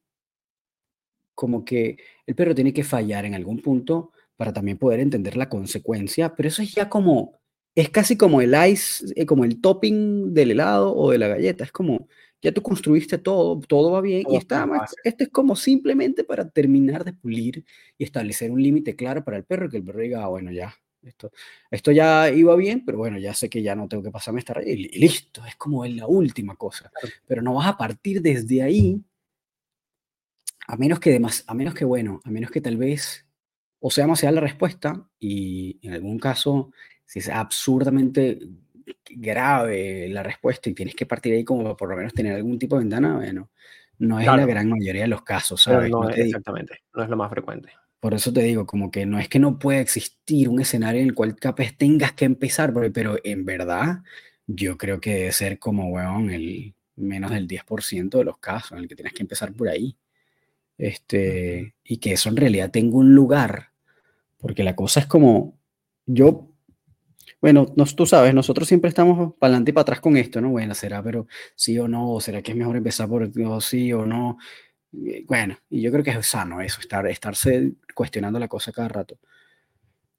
como que el perro tiene que fallar en algún punto para también poder entender la consecuencia, pero eso es ya como, es casi como el ice, eh, como el topping del helado o de la galleta, es como, ya tú construiste todo, todo va bien y está más, esto es como simplemente para terminar de pulir y establecer un límite claro para el perro, que el perro diga, ah, bueno, ya, esto, esto ya iba bien, pero bueno, ya sé que ya no tengo que pasarme esta raya y, listo, es como la última cosa, pero no vas a partir desde ahí, a menos que, demás, a menos que, bueno, a menos que tal vez, o sea, sea la respuesta y en algún caso, si es absurdamente grave la respuesta y tienes que partir ahí como por lo menos tener algún tipo de ventana, bueno, no es la gran mayoría de los casos, ¿sabes? No, exactamente, no es lo más frecuente. Por eso te digo, como que no es que no pueda existir un escenario en el cual capaz tengas que empezar, pero en verdad yo creo que debe ser como, weón, el menos del 10% de los casos en el que tienes que empezar por ahí. Este, y que eso en realidad tenga un lugar, porque la cosa es como, yo bueno, tú sabes, nosotros siempre estamos para adelante y para atrás con esto, ¿no? Bueno, será, pero sí o no, o será que es mejor empezar por sí o no. Bueno, y yo creo que es sano eso, estar, estarse cuestionando la cosa cada rato.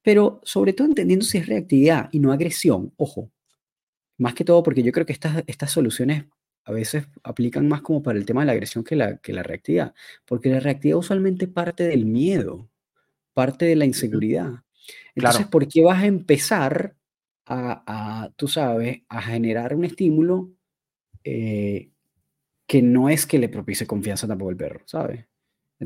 Pero sobre todo entendiendo si es reactividad y no agresión, ojo. Más que todo porque yo creo que estas, estas soluciones a veces aplican más como para el tema de la agresión que la, que la reactividad. Porque la reactividad usualmente parte del miedo, parte de la inseguridad. Entonces, ¿por qué vas a empezar a, tú sabes, a generar un estímulo eh, que no es que le propicie confianza tampoco al perro, ¿sabes?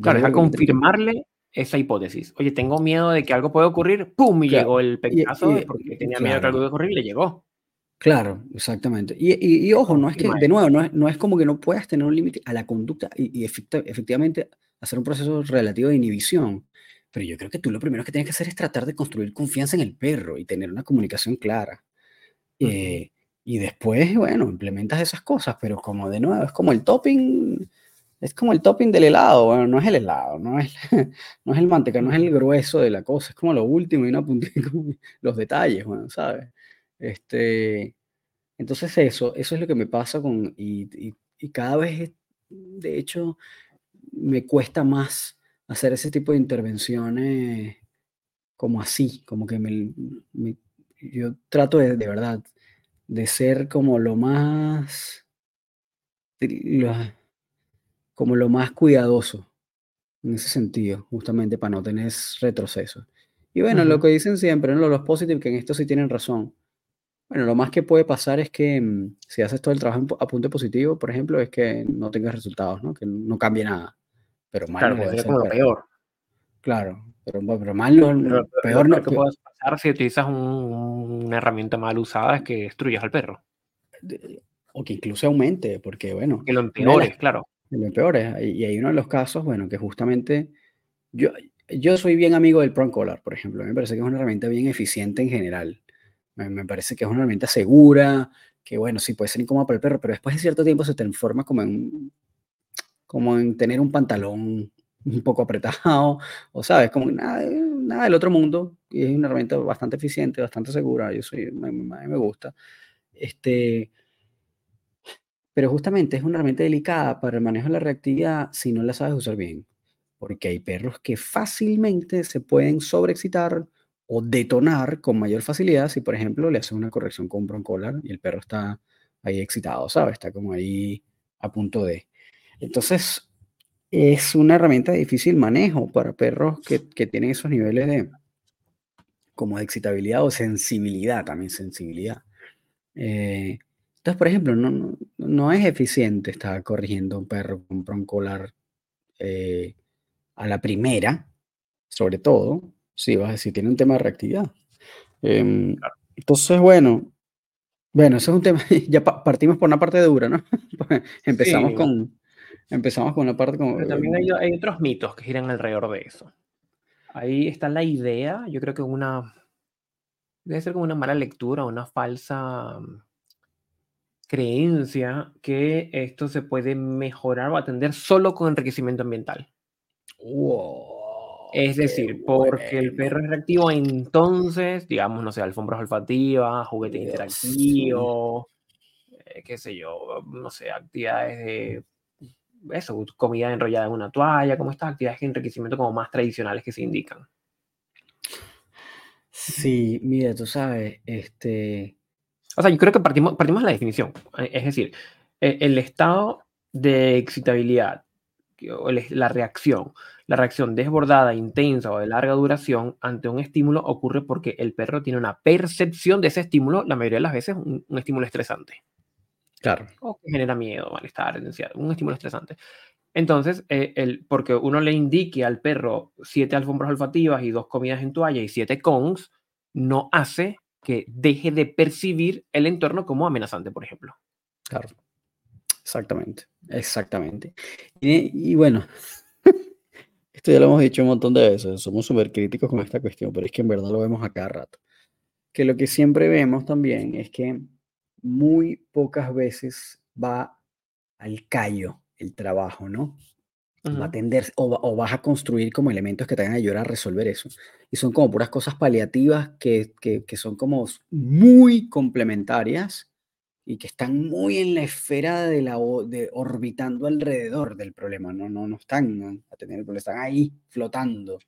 claro, es a confirmarle esa hipótesis. Oye, tengo miedo de que algo pueda ocurrir, ¡pum! Y llegó el pecazo porque tenía miedo de que algo pueda ocurrir y le llegó. Claro, exactamente. Y, ojo, no es que, de nuevo, no es, no es como que no puedas tener un límite a la conducta y, efectivamente hacer un proceso relativo de inhibición. Pero yo creo que tú lo primero que tienes que hacer es tratar de construir confianza en el perro y tener una comunicación clara. Eh, y después, bueno, implementas esas cosas, pero como de nuevo, es como el topping, es como el topping del helado, bueno, no es el helado, no es, no es el manteca, no es el grueso de la cosa, es como lo último y una puntita, los detalles, bueno, ¿sabes? Este, entonces eso, eso es lo que me pasa con, y, cada vez, de hecho, me cuesta más hacer ese tipo de intervenciones como así, como que me, yo trato de, de verdad de ser como lo más, como lo más cuidadoso en ese sentido, justamente para no tener retroceso. Y bueno, lo que dicen siempre, ¿no? los positivos, que en esto sí tienen razón. Bueno, lo más que puede pasar es que mm, si haces todo el trabajo a punto positivo, por ejemplo, es que no tengas resultados, ¿no? Que no cambie nada. Pero mal claro, puede ser peor. Claro, pero, pero mal no, peor no. que puede si utilizas una herramienta mal usada es que destruyas al perro. O que incluso aumente, porque bueno. Que lo empeores, claro. Que lo empeores. Y hay uno de los casos, bueno, que justamente yo, yo soy bien amigo del Prong Collar, por ejemplo. Me parece que es una herramienta bien eficiente en general. Me, parece que es una herramienta segura, que bueno, sí puede ser incómoda para el perro, pero después de cierto tiempo se transforma como en, como en tener un pantalón un poco apretado, o sabes, como nada, nada del otro mundo, y es una herramienta bastante eficiente, bastante segura, yo soy, me, me gusta. Este, pero justamente es una herramienta delicada para el manejo de la reactividad si no la sabes usar bien, porque hay perros que fácilmente se pueden sobreexcitar o detonar con mayor facilidad si, por ejemplo, le haces una corrección con un broncolar y el perro está ahí excitado, ¿sabes? Está como ahí a punto de. Entonces, es una herramienta de difícil manejo para perros que, que tienen esos niveles de como de excitabilidad o sensibilidad, también sensibilidad. Eh, entonces, por ejemplo, no, no, es eficiente estar corrigiendo un perro con broncolar eh, a la primera, sobre todo, si vas a decir, tiene un tema de reactividad. Em, entonces, bueno, bueno, eso es un tema, ya partimos por una parte dura, ¿no? Empezamos con, Empezamos con una parte como... Pero también hay, hay, otros mitos que giran alrededor de eso. Ahí está la idea, yo creo que una... Debe ser como una mala lectura, una falsa mm, creencia que esto se puede mejorar o atender solo con enriquecimiento ambiental. es decir, porque el perro es reactivo, entonces, digamos, no sé, alfombras olfativas, juguete interactivo, eh, qué sé yo, no sé, actividades de eso, comida enrollada en una toalla, como estas actividades de enriquecimiento como más tradicionales que se indican. Sí, mira, tú sabes, este... O sea, yo creo que partimos, partimos de la definición. Eh, es decir, e, el estado de excitabilidad, la reacción, la reacción desbordada, intensa o de larga duración ante un estímulo ocurre porque el perro tiene una percepción de ese estímulo, la mayoría de las veces un estímulo estresante. Claro. O que genera miedo, malestar, un estímulo estresante. Entonces, eh, el, porque uno le indique al perro siete alfombras olfativas y dos comidas en toalla y siete kongs, no hace que deje de percibir el entorno como amenazante, por ejemplo. Claro. Exactamente, exactamente. Y, y bueno, esto ya lo hemos dicho un montón de veces, somos súper críticos con esta cuestión, pero es que en verdad lo vemos a cada rato. Que lo que siempre vemos también es que muy pocas veces va al callo el trabajo, ¿no? va a tender o, vas a construir como elementos que te van a ayudar a resolver eso. Y son como puras cosas paliativas que, que, que son como muy complementarias y que están muy en la esfera de la de orbitando alrededor del problema, no, no, no están a tener están ahí flotando.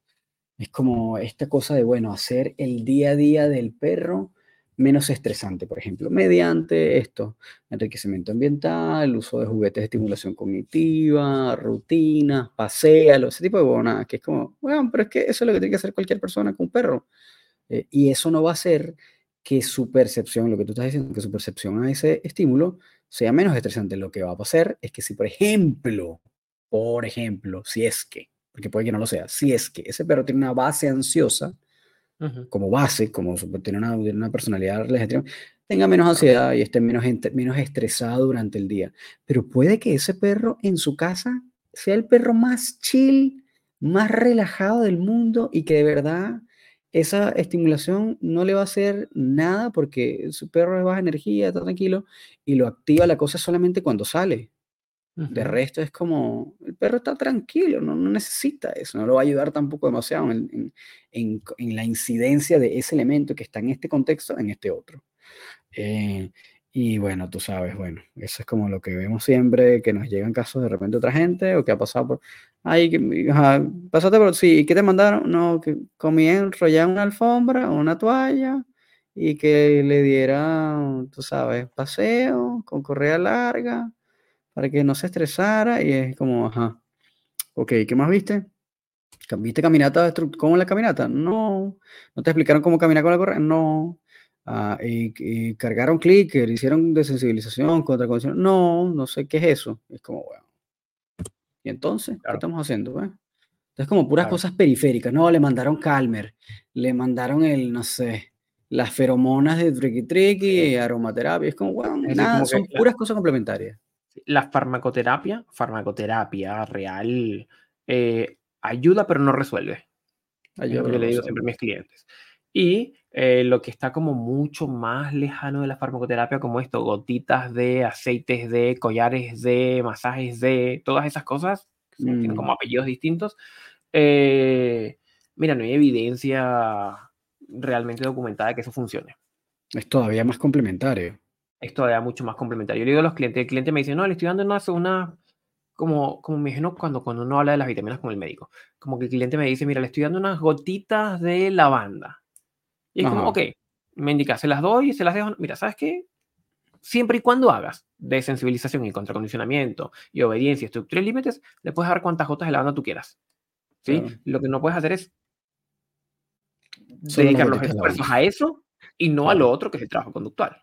Es como esta cosa de, bueno, hacer el día a día del perro menos estresante, por ejemplo, mediante esto, enriquecimiento ambiental, uso de juguetes de estimulación cognitiva, rutinas, pasealo, ese tipo de bonas, que es como, bueno, pero es que eso es lo que tiene que hacer cualquier persona con un perro. Eh, y eso no va a ser que su percepción, lo que tú estás diciendo, que su percepción a ese estímulo sea menos estresante. Lo que va a pasar es que si, por ejemplo, por ejemplo, si es que, porque puede que no lo sea, si es que ese perro tiene una base ansiosa, como base, como tiene una, una personalidad tenga menos ansiedad y esté menos, menos estresado durante el día. Pero puede que ese perro en su casa sea el perro más chill, más relajado del mundo y que de verdad esa estimulación no le va a hacer nada porque su perro es baja energía, está tranquilo y lo activa la cosa solamente cuando sale. De resto es como, el perro está tranquilo, no, necesita eso, no lo va a ayudar tampoco demasiado en, la incidencia de ese elemento que está en este contexto, en este otro. Eh, y bueno, tú sabes, bueno, eso es como lo que vemos siempre, que nos llegan casos de repente otra gente o que ha pasado por, ay, pasaste por, sí, ¿qué te mandaron? No, que comí enrollado una alfombra, una toalla y que le diera, tú sabes, paseo con correa larga para que no se estresara y es como, ajá, ok, ¿qué más viste? ¿Viste caminata? ¿Cómo la caminata? No. ¿No te explicaron cómo caminar con la correa? No. Ah, y, cargaron clicker, hicieron desensibilización contra condición. No, no sé qué es eso. Es como, bueno. ¿Y entonces? ¿Qué estamos haciendo? Pues? Entonces, como puras cosas periféricas. No, le mandaron Calmer, le mandaron el, no sé, las feromonas de Tricky Tricky, aromaterapia. Es como, bueno, nada, son puras cosas complementarias la farmacoterapia, farmacoterapia real, eh, ayuda pero no resuelve. Ayuda, yo le digo siempre a mis clientes. Y eh, lo que está como mucho más lejano de la farmacoterapia, como esto, gotitas de aceites de, collares de, masajes de, todas esas cosas, que tienen como mm. apellidos distintos. Eh, mira, no hay evidencia realmente documentada de que eso funcione. Es todavía más complementario es todavía mucho más complementario. Yo le digo a los clientes, el cliente me dice, no, le estoy dando una, una como, como me imagino cuando, cuando uno habla de las vitaminas con el médico, como que el cliente me dice, mira, le estoy dando unas gotitas de lavanda. Y es como, ok, me indica, se las doy, se las dejo, mira, ¿sabes qué? Siempre y cuando hagas de sensibilización y contracondicionamiento y obediencia, estructura y límites, le puedes dar cuantas gotas de lavanda tú quieras. ¿sí? Lo que no puedes hacer es dedicar los esfuerzos a eso y no a lo otro que es el trabajo conductual.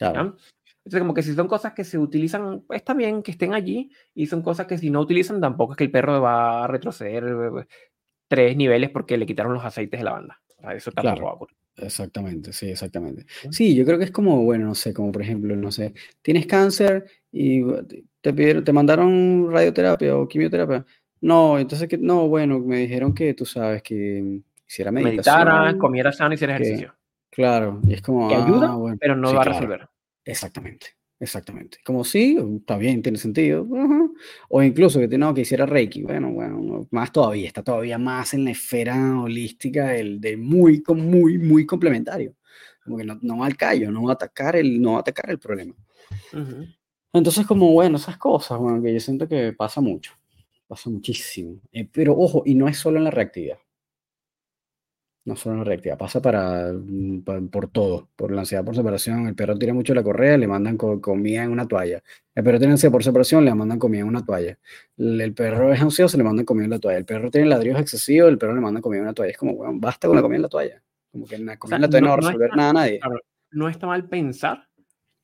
Entonces, como que si son cosas que se utilizan, está bien que estén allí, y son cosas que si no utilizan, tampoco es que el perro va a retroceder eh, tres niveles porque le quitaron los aceites de lavanda. Eso tampoco claro. va a ocurrir. Exactamente, sí, exactamente. Sí, yo creo que es como, bueno, no sé, como por ejemplo, no sé, tienes cáncer y te pidieron, te mandaron radioterapia o quimioterapia. No, entonces que, no, bueno, me dijeron que tú sabes que hiciera meditación. Meditara, comiera sano y hiciera ejercicio. Claro, y es como. Que ayuda, ah, pero no va a resolver. Exactamente, exactamente. Como sí, está bien, tiene sentido. O incluso que, no, que hiciera Reiki. Bueno, bueno, más todavía, está todavía más en la esfera holística del, de muy, muy, muy complementario. Como que no, no va al callo, no va a atacar el, no va a atacar el problema. Entonces, como bueno, esas cosas, bueno, que yo siento que pasa mucho, pasa muchísimo. Eh, pero ojo, y no es solo en la reactividad. No solo en reactiva, pasa para, mm, por todo, por la ansiedad por separación. El perro tira mucho la correa, le mandan comida en una toalla. El perro tiene ansiedad por separación, le mandan comida en una toalla. El, perro es ansioso, le mandan comida en la toalla. El perro tiene ladrillos excesivos, el perro le manda comida en una toalla. Es como, bueno, basta con la comida en la toalla. Como que la comida en la toalla no, va a resolver nada a nadie. no está mal pensar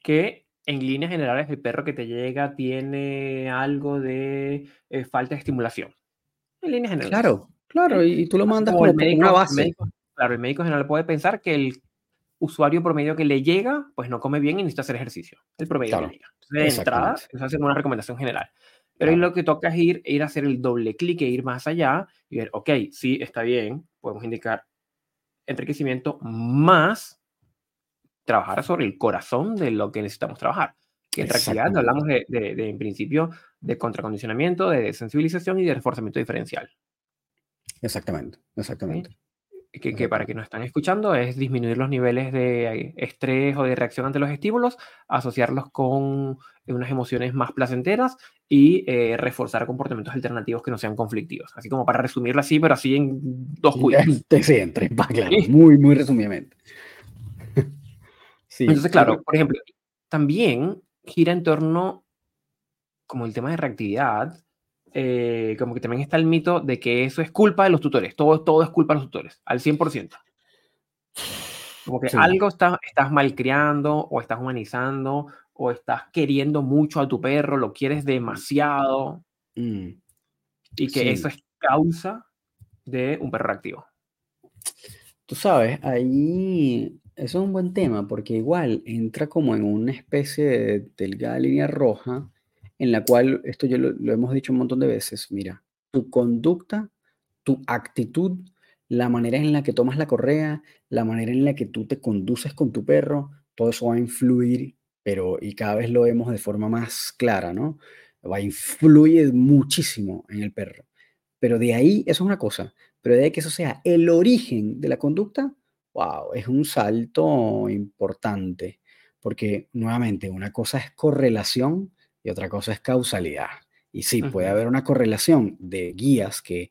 que en líneas generales el perro que te llega tiene algo de eh, falta de estimulación. En líneas generales. Claro, Claro, y, tú lo mandas por el médico, una base. claro, el médico general puede pensar que el usuario promedio que le llega, pues no come bien y necesita hacer ejercicio. El promedio que llega. de entrada, eso es una recomendación general. Pero ahí lo que toca es ir, ir a hacer el doble clic e ir más allá y ver, ok, sí, está bien, podemos indicar enriquecimiento más trabajar sobre el corazón de lo que necesitamos trabajar. Que en reactividad hablamos de, de, en principio, de contracondicionamiento, de sensibilización y de reforzamiento diferencial. Exactamente, exactamente que, para que nos están escuchando es disminuir los niveles de estrés o de reacción ante los estímulos, asociarlos con unas emociones más placenteras y eh, reforzar comportamientos alternativos que no sean conflictivos. Así como para resumirlo así, pero así en dos cuidados. Sí, en tres, claro, muy, muy resumidamente. Entonces, claro, por ejemplo, también gira en torno como el tema de reactividad, eh, como que también está el mito de que eso es culpa de los tutores, todo, todo es culpa de los tutores, al 100%. Como que algo está, estás malcriando o estás humanizando o estás queriendo mucho a tu perro, lo quieres demasiado mm. y que eso es causa de un perro reactivo. Tú sabes, ahí eso es un buen tema porque igual entra como en una especie de delgada línea roja en la cual, esto yo lo, hemos dicho un montón de veces, mira, tu conducta, tu actitud, la manera en la que tomas la correa, la manera en la que tú te conduces con tu perro, todo eso va a influir, pero y cada vez lo vemos de forma más clara, ¿no? Va a influir muchísimo en el perro. Pero de ahí, eso es una cosa, pero de que eso sea el origen de la conducta, wow, es un salto importante, porque nuevamente una cosa es correlación y otra cosa es causalidad. Y sí, puede haber una correlación de guías que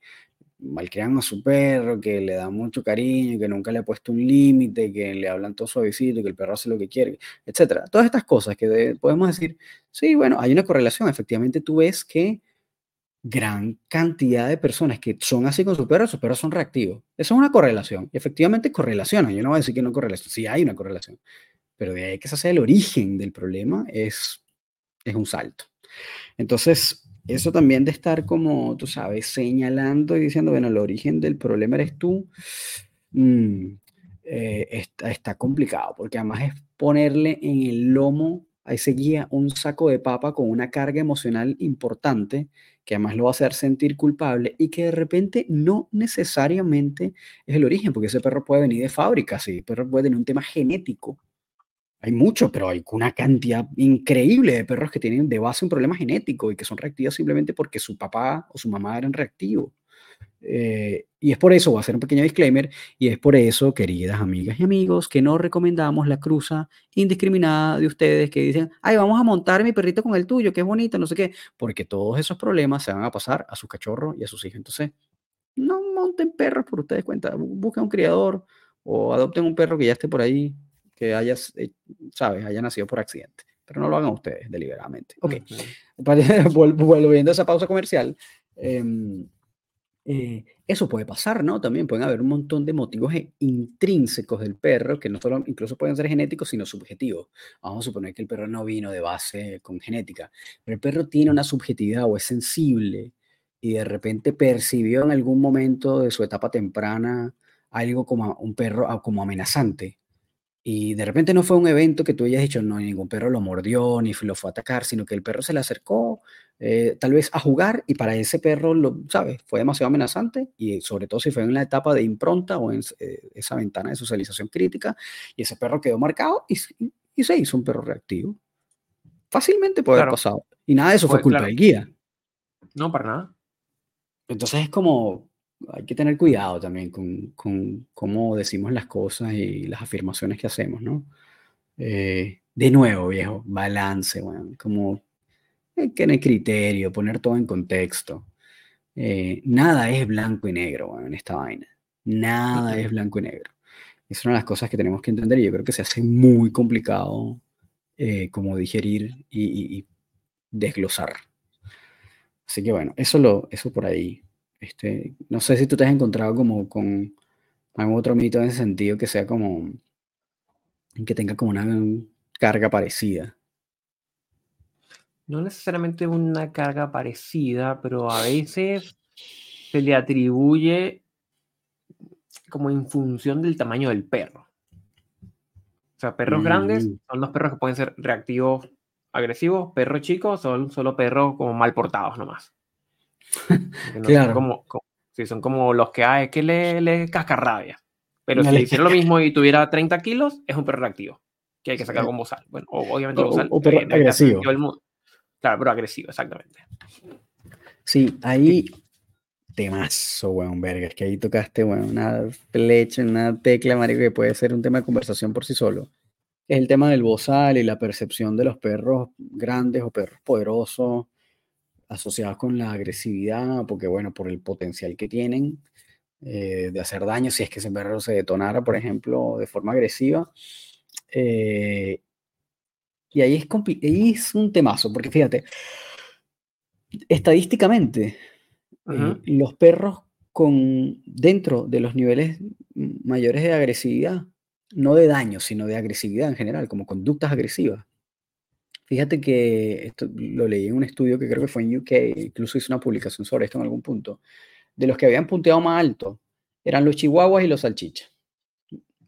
malcrian a su perro, que le dan mucho cariño, que nunca le ha puesto un límite, que le hablan todo suavecito, que el perro hace lo que quiere, etcétera. Todas estas cosas que podemos decir, sí, bueno, hay una correlación. Efectivamente, tú ves que gran cantidad de personas que son así con su perro, sus perros son reactivos. Eso es una correlación. Y efectivamente correlacionan. Yo no voy a decir que no correlación. Sí hay una correlación. Pero de ahí que ese sea el origen del problema es es un salto. Entonces, eso también de estar como, tú sabes, señalando y diciendo, bueno, el origen del problema eres tú, mm, eh, está, complicado, porque además es ponerle en el lomo a ese guía un saco de papa con una carga emocional importante, que además lo va a hacer sentir culpable y que de repente no necesariamente es el origen, porque ese perro puede venir de fábrica, sí, el perro puede tener un tema genético hay mucho, pero hay una cantidad increíble de perros que tienen de base un problema genético y que son reactivos simplemente porque su papá o su mamá eran reactivos. Eh, y es por eso, voy a hacer un pequeño disclaimer, y es por eso, queridas amigas y amigos, que no recomendamos la cruza indiscriminada de ustedes que dicen, ay, vamos a montar mi perrito con el tuyo, qué bonito, no sé qué, porque todos esos problemas se van a pasar a sus cachorros y a sus hijos. Entonces, no monten perros por ustedes cuenta, busquen un criador o adopten un perro que ya esté por ahí que hayas, eh, sabes, haya nacido por accidente. Pero no lo hagan ustedes deliberadamente. Ok, volviendo a esa pausa comercial, em, eh, eso puede pasar, ¿no? También pueden haber un montón de motivos e intrínsecos del perro que no solo incluso pueden ser genéticos, sino subjetivos. Vamos a suponer que el perro no vino de base con genética, pero el perro tiene una subjetividad o es sensible y de repente percibió en algún momento de su etapa temprana algo como un perro como amenazante y de repente no fue un evento que tú hayas dicho, no, ningún perro lo mordió ni lo fue a atacar, sino que el perro se le acercó eh, tal vez a jugar y para ese perro, lo, ¿sabes? Fue demasiado amenazante y sobre todo si fue en la etapa de impronta o en eh, esa ventana de socialización crítica y ese perro quedó marcado y, y se hizo un perro reactivo. Fácilmente puede haber pasado. Y nada de eso fue culpa del guía. No, para nada. Entonces es como, hay que tener cuidado también con, con, cómo decimos las cosas y las afirmaciones que hacemos, ¿no? Eh, de nuevo, viejo, balance, bueno, como que tener criterio, poner todo en contexto. Eh, nada es blanco y negro bueno, en esta vaina. Nada es blanco y negro. Es una de las cosas que tenemos que entender y yo creo que se hace muy complicado eh, como digerir y, y, desglosar. Así que bueno, eso, lo, eso por ahí. Este, no sé si tú te has encontrado como con algún otro mito en ese sentido que sea como que tenga como una carga parecida. No necesariamente una carga parecida, pero a veces se le atribuye como en función del tamaño del perro. O sea, perros grandes mm. son los perros que pueden ser reactivos, agresivos, perros chicos son solo perros como mal portados nomás. claro. Son como, son como los que hay que le, le rabia Pero si le hiciera lo mismo y tuviera 30 kilos, es un perro reactivo. que hay que sacar con bozal. Bueno, obviamente o, bozal. O, perro agresivo. Claro, pero agresivo, exactamente. Sí, ahí temazo, weón, verga. Es que ahí tocaste, weón, una flecha, una tecla, marico, que puede ser un tema de conversación por sí solo. Es el tema del bozal y la percepción de los perros grandes o perros poderosos asociados con la agresividad, porque, bueno, por el potencial que tienen eh, de hacer daño, si es que ese perro se detonara, por ejemplo, de forma agresiva. Eh, y ahí es, ahí es un temazo, porque fíjate, estadísticamente, eh, los perros con dentro de los niveles mayores de agresividad, no de daño, sino de agresividad en general, como conductas agresivas. Fíjate que esto lo leí en un estudio que creo que fue en UK, incluso hice una publicación sobre esto en algún punto. De los que habían punteado más alto, eran los chihuahuas y los salchichas.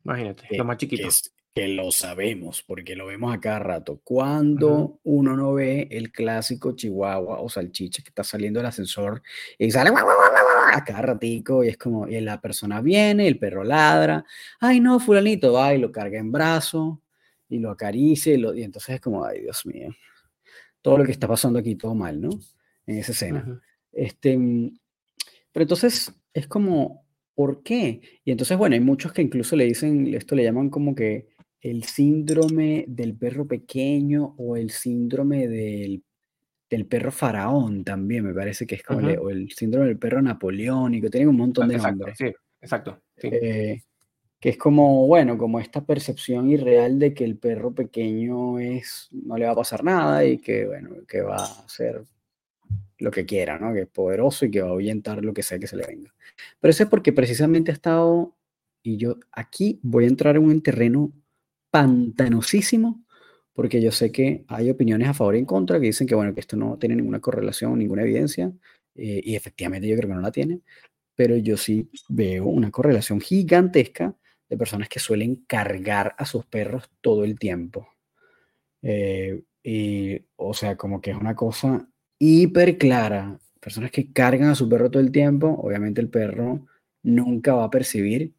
Imagínate, los más chiquitos que lo sabemos, porque lo vemos a cada rato. Cuando uno no ve el clásico chihuahua o salchicha que está saliendo del ascensor y sale a cada ratico y es como, y la persona viene, el perro ladra, ay no, fulanito, va y lo carga en brazo y lo acaricia y, lo, y entonces es como, ay Dios mío, todo lo que está pasando aquí, todo mal, ¿no? En esa escena. Este, mm, pero entonces es como, ¿por qué? Y entonces, bueno, hay muchos que incluso le dicen, esto le llaman como que el síndrome del perro pequeño o el síndrome del, perro faraón también, me parece que es como el, o el síndrome del perro napoleónico, tienen un montón de exacto, nombres. Sí, exacto. Eh, que es como, bueno, como esta percepción irreal de que el perro pequeño es, no le va a pasar nada y que, bueno, que va a hacer lo que quiera, ¿no? Que es poderoso y que va a ahuyentar lo que sea que se le venga. Pero eso es porque precisamente ha estado, y yo aquí voy a entrar en un terreno pantanosísimo, porque yo sé que hay opiniones a favor y en contra que dicen que, bueno, que esto no tiene ninguna correlación, ninguna evidencia, eh, y efectivamente yo creo que no la tiene, pero yo sí veo una correlación gigantesca de personas que suelen cargar a sus perros todo el tiempo. Eh, y, o sea, como que es una cosa hiper clara. Personas que cargan a su perro todo el tiempo, obviamente el perro nunca va a percibir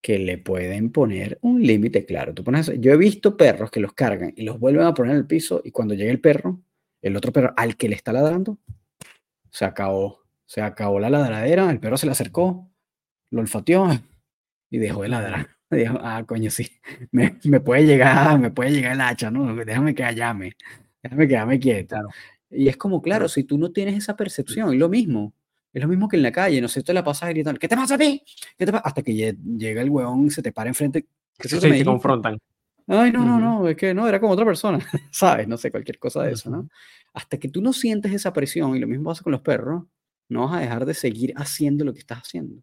que le pueden poner un límite claro. Tú pones, yo he visto perros que los cargan y los vuelven a poner en el piso y cuando llega el perro, el otro perro al que le está ladrando, se acabó. Se acabó la ladradera, el perro se le acercó, lo olfateó y dejó de ladrar. Dijo, ah, coño, sí, me, puede llegar, me puede llegar el hacha, ¿no? Déjame que llame, déjame quedarme quieto. Y es como, claro, si tú no tienes esa percepción, es lo mismo. Es lo mismo que en la calle, no sé, tú la pasas gritando, ¿qué te pasa a ti? ¿Qué te pasa? Hasta que llega el huevón, se te para enfrente. ¿Qué se, te confrontan. Ay, no, no, no, es que no, era como otra persona, ¿sabes? No sé, cualquier cosa de eso, ¿no? Hasta que tú no sientes esa presión, y lo mismo pasa con los perros, no vas a dejar de seguir haciendo lo que estás haciendo.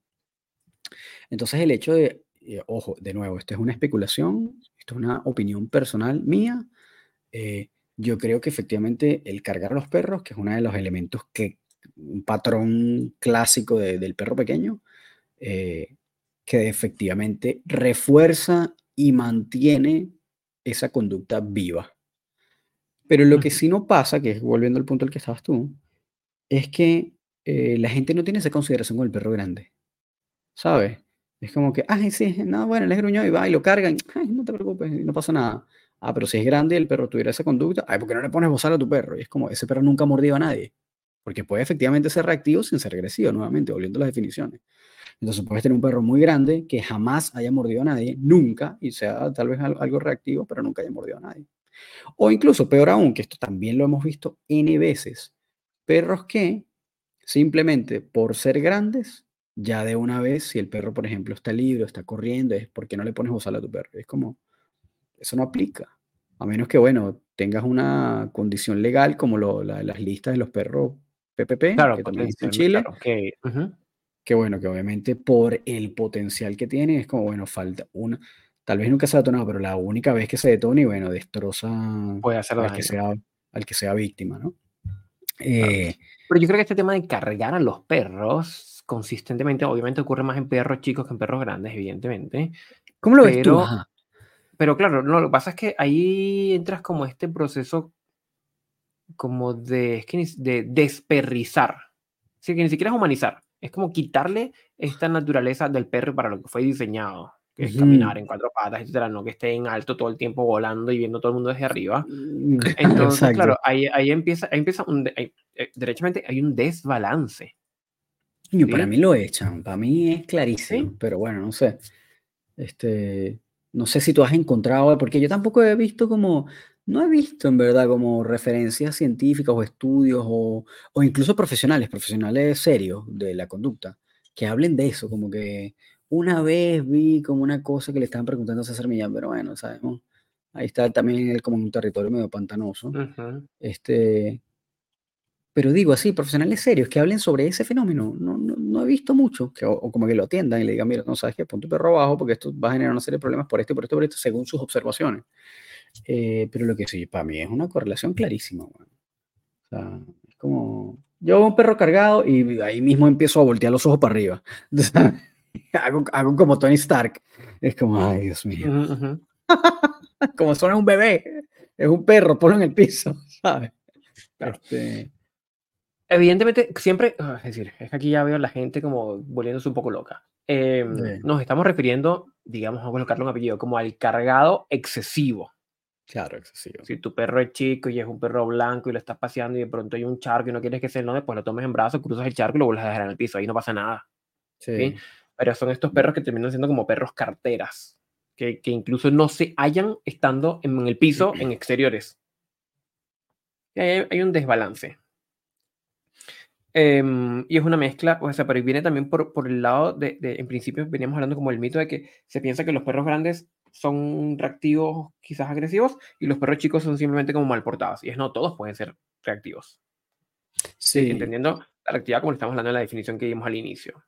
Entonces el hecho de, eh, ojo, de nuevo, esto es una especulación, esto es una opinión personal mía, eh, yo creo que efectivamente el cargar a los perros, que es uno de los elementos que un patrón clásico del perro pequeño, eh, que efectivamente refuerza y mantiene esa conducta viva. Pero lo que sí no pasa, que es volviendo al punto al que estabas tú, es que eh, la gente no tiene esa consideración con el perro grande. ¿Sabes? Es como que, ay, sí, no, bueno, le gruñó y va y lo cargan. Ay, no te preocupes, no pasa nada. Ah, pero si es grande y el perro tuviera esa conducta, ay, ¿por qué no le pones bozal a tu perro? Y es como, ese perro nunca ha mordido a nadie. Porque puede efectivamente ser reactivo sin ser agresivo, nuevamente, volviendo a las definiciones. Entonces puedes tener un perro muy grande que jamás haya mordido a nadie, nunca, y sea tal vez algo reactivo, pero nunca haya mordido a nadie. O incluso, peor aún, que esto también lo hemos visto N veces, perros que simplemente por ser grandes, ya de una vez, si el perro, por ejemplo, está libre está corriendo, es porque no le pones bozal a tu perro. Es como, eso no aplica. A menos que, bueno, tengas una condición legal como las listas de los perros PPP, claro, que también en Chile. Que bueno, que obviamente por el potencial que tiene, es como, bueno, falta una. Tal vez nunca se ha detonado, pero la única vez que se detona y bueno, destroza Puede hacer al, que sea, al que sea víctima, ¿no? Eh, pero yo creo que este tema de cargar a los perros consistentemente, obviamente ocurre más en perros chicos que en perros grandes, evidentemente. ¿Cómo lo ves tú? Pero claro, no, lo que pasa es que ahí entras como este proceso como de, es que de desperrizar. Es que ni siquiera es humanizar. Es como quitarle esta naturaleza del perro para lo que fue diseñado. que es caminar en cuatro patas, etcétera, no que esté en alto todo el tiempo volando y viendo todo el mundo desde arriba. Mm, Entonces, claro, ahí, ahí empieza, ahí empieza un, eh, derechamente hay un desbalance. Y para mí lo echan, para mí es clarísimo, pero bueno, no sé. Este, no sé si tú has encontrado, porque yo tampoco he visto como, no he visto en verdad como referencias científicas o estudios o, o incluso profesionales, profesionales serios de la conducta, que hablen de eso, como que una vez vi como una cosa que le estaban preguntando a César Millán, pero bueno, sabemos. Ahí está también él como un territorio medio pantanoso. Este, pero digo así, profesionales serios que hablen sobre ese fenómeno, no, no, no he visto mucho, que, o, como que lo atiendan y le digan, mira, no sabes qué, pon tu perro abajo porque esto va a generar una serie de problemas por esto, por esto, por esto, según sus observaciones. Eh, pero lo que sí, para mí es una correlación clarísima. O sea, es como, yo veo un perro cargado y ahí mismo empiezo a voltear los ojos para arriba. hago, como Tony Stark. Es como, ay, Dios mío. como son un bebé, es un perro, ponlo en el piso, ¿sabes? Este Evidentemente, siempre, ah, es decir, es que aquí ya veo a la gente como volviéndose un poco loca. Em, nos estamos refiriendo, digamos, a colocarle un apellido, como al cargado excesivo. Claro, excesivo. Si tu perro es chico y es un perro blanco y lo estás paseando y de pronto hay un charco y no quieres que se no, pues lo tomes en brazos, cruzas el charco y lo vuelves a dejar en el piso. Ahí no pasa nada. Sí pero son estos perros que terminan siendo como perros carteras, que, que incluso no se hallan estando en, el piso en exteriores. Y hay, hay un desbalance. Em, y es una mezcla, o sea, pero viene también por, por el lado de, de, en principio veníamos hablando como el mito de que se piensa que los perros grandes son reactivos, quizás agresivos, y los perros chicos son simplemente como mal portados. Y es no, todos pueden ser reactivos. Sí. Entendiendo la reactividad como estamos hablando en la definición que dimos al inicio.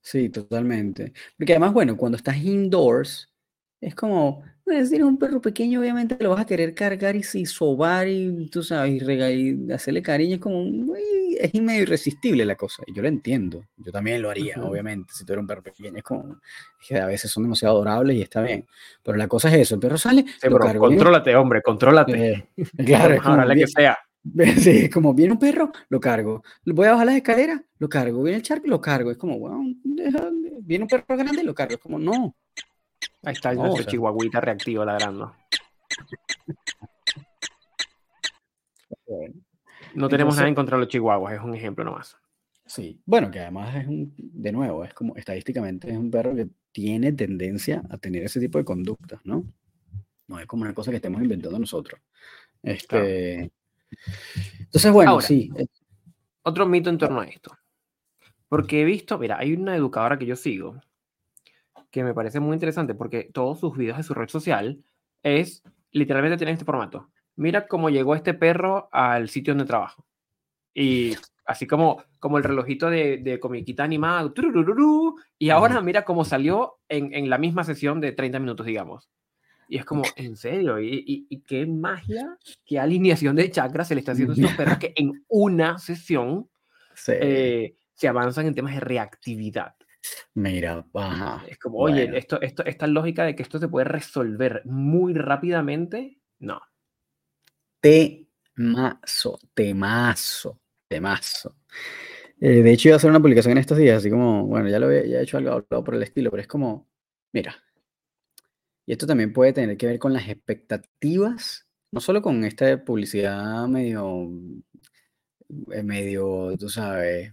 Sí, totalmente. Porque además, bueno, cuando estás indoors, es como, bueno, si eres un perro pequeño, obviamente lo vas a querer cargar y, si sobar y, tú sabes, y, hacerle cariño, es como, es medio irresistible la cosa. Y yo lo entiendo, yo también lo haría, obviamente, si tú eres un perro pequeño, es como, que a veces son demasiado adorables y está bien. Pero la cosa es eso, el perro sale, sí, lo cargo, contrólate, hombre, contrólate. Eh, claro, es como, que sea. Sí, como viene un perro, lo cargo. Voy a bajar las escaleras, lo cargo. Viene el charco, lo cargo. Es como, bueno, viene un perro grande, lo cargo. Es como, no. Ahí está el nuestro chihuahuita reactivo ladrando. No tenemos nada en contra de los chihuahuas, es un ejemplo nomás. Sí, bueno, que además es un, de nuevo, es como estadísticamente es un perro que tiene tendencia a tener ese tipo de conductas, ¿no? No es como una cosa que estemos inventando nosotros. Este, entonces, bueno, sí. Eh. Otro mito en torno a esto. Porque he visto, mira, hay una educadora que yo sigo que me parece muy interesante porque todos sus videos de su red social es literalmente tienen este formato. Mira cómo llegó este perro al sitio donde trabajo. Y así como, como el relojito de, de comiquita animada, y ahora mira cómo salió en, en, la misma sesión de 30 minutos, digamos. Y es como, ¿en serio? ¿Y, y, qué magia, qué alineación de chakras se le está haciendo a estos perros que en una sesión eh, se avanzan en temas de reactividad? Mira, Es como, oye, esto, esto, esta lógica de que esto se puede resolver muy rápidamente, no. Temazo, temazo, temazo. Eh, de hecho, iba a hacer una publicación en estos días, así como, bueno, ya lo he, ya he hecho algo por el estilo, pero es como, mira, y esto también puede tener que ver con las expectativas, no solo con esta publicidad medio, eh, medio, tú sabes,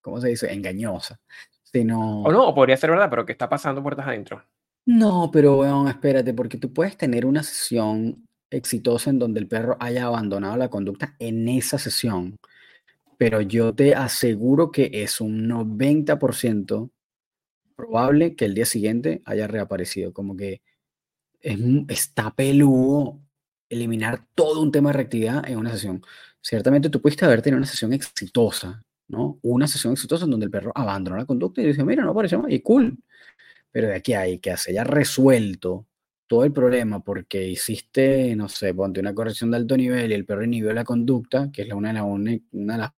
¿cómo se dice? Engañosa, sino... O no, o podría ser verdad, pero que está pasando puertas adentro. No, pero bueno, espérate, porque tú puedes tener una sesión exitosa en donde el perro haya abandonado la conducta en esa sesión, pero yo te aseguro que es un 90% probable que el día siguiente haya reaparecido. Como que es, está peludo eliminar todo un tema de reactividad en una sesión. Ciertamente tú pudiste haber tenido una sesión exitosa, ¿no? Una sesión exitosa en donde el perro abandonó la conducta y dice, mira, no apareció y cool. Pero de aquí hay que se haya resuelto todo el problema porque hiciste, no sé, ponte una corrección de alto nivel y el perro inhibió la conducta, que es una de, una de las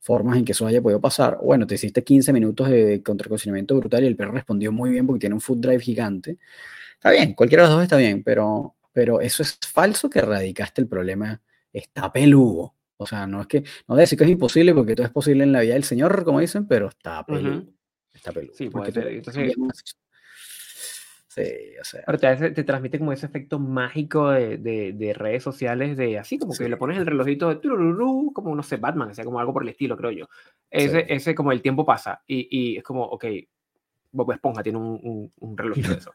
formas en que eso haya podido pasar. Bueno, te hiciste 15 minutos de contracocinamiento brutal y el perro respondió muy bien porque tiene un food drive gigante. Está bien, cualquiera de los dos está bien, pero, pero eso es falso que erradicaste el problema. Está peludo. O sea, no es que, no de decir que es imposible porque todo es posible en la vida del Señor, como dicen, pero está peludo. Está peludo. Sí, puede ser. Sí, o sea. Pero te, te transmite como ese efecto mágico de, de, redes sociales, de así como que le pones el relojito de como no sé, Batman, o sea, como algo por el estilo, creo yo. Ese, ese como el tiempo pasa y, y es como, ok, Bob Esponja tiene un, un, relojito de eso.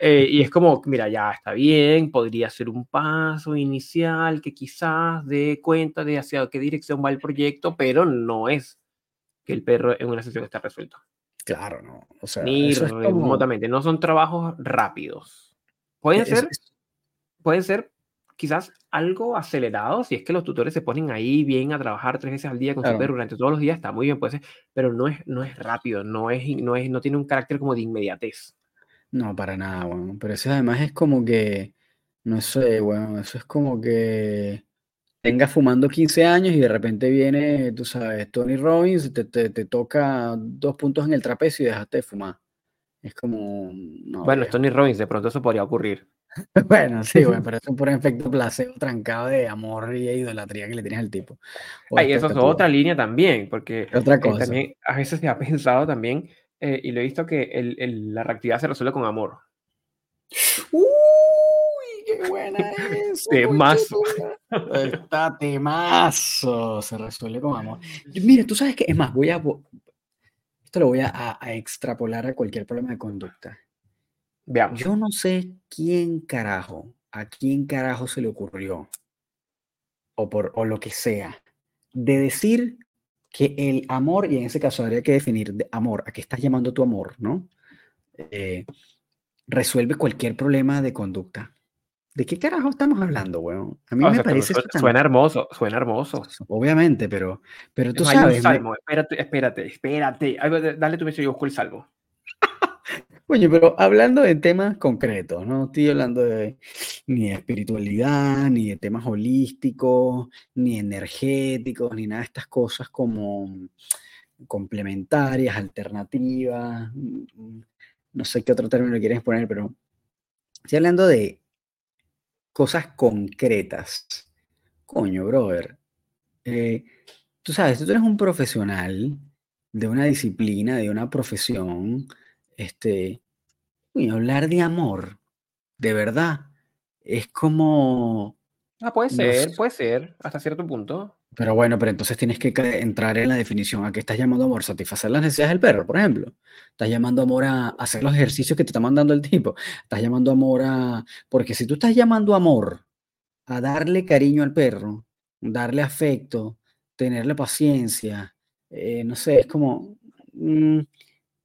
Eh, y es como, mira, ya está bien, podría ser un paso inicial que quizás dé cuenta de hacia qué dirección va el proyecto, pero no es que el perro en una sesión está resuelto. Claro, no. O sea, Ni remotamente. No son trabajos rápidos. Pueden ser, pueden ser quizás algo acelerado, si es que los tutores se ponen ahí bien a trabajar tres veces al día con su perro durante todos los días, está muy bien, puede ser, pero no es, no es rápido, no, es, no, es, no tiene un carácter como de inmediatez. No, para nada, bueno. Pero eso además es como que, no sé, bueno, eso es como que tengas fumando 15 años y de repente viene, tú sabes, Tony Robbins, te, te, te toca dos puntos en el trapecio y dejaste de fumar. Es como... bueno, Tony Robbins, de pronto eso podría ocurrir. bueno, sí, bueno, pero eso es por efecto placebo trancado de amor y idolatría que le tienes al tipo. Ay, eso es otra línea también, porque otra eh, cosa? también, a veces se ha pensado también, eh, y lo he visto que el, el, la reactividad se resuelve con amor. ¡Uy, qué buena es! temazo. Está temazo. Se resuelve con amor. Mira, tú sabes que, es más, voy a, esto lo voy a, a extrapolar a cualquier problema de conducta. Yo no sé quién carajo, a quién carajo se le ocurrió, o, por, o lo que sea, de decir que el amor, y en ese caso habría que definir de amor, a qué estás llamando tu amor, ¿no? Eh, resuelve cualquier problema de conducta. ¿De qué carajo estamos hablando, weón? A mí me parece. Suena, hermoso, suena hermoso. Obviamente, pero, pero tú sabes. salmo, espérate, espérate, espérate. Dale tu beso y yo busco el salvo. Oye, pero hablando de temas concretos, no estoy hablando de ni de espiritualidad, ni de temas holísticos, ni energéticos, ni nada de estas cosas como complementarias, alternativas, mm, no sé qué otro término quieres poner, pero estoy hablando de cosas concretas. Coño, brother. Eh, tú sabes, tú eres un profesional de una disciplina, de una profesión, este, hablar de amor, de verdad, es como... Ah, puede ser, puede ser, hasta cierto punto. Pero bueno, pero entonces tienes que entrar en la definición. ¿A qué estás llamando amor? Satisfacer las necesidades del perro, por ejemplo. Estás llamando amor a hacer los ejercicios que te está mandando el tipo. Estás llamando amor a... Porque si tú estás llamando amor a darle cariño al perro, darle afecto, tenerle paciencia, eh, no sé, es como... Mm,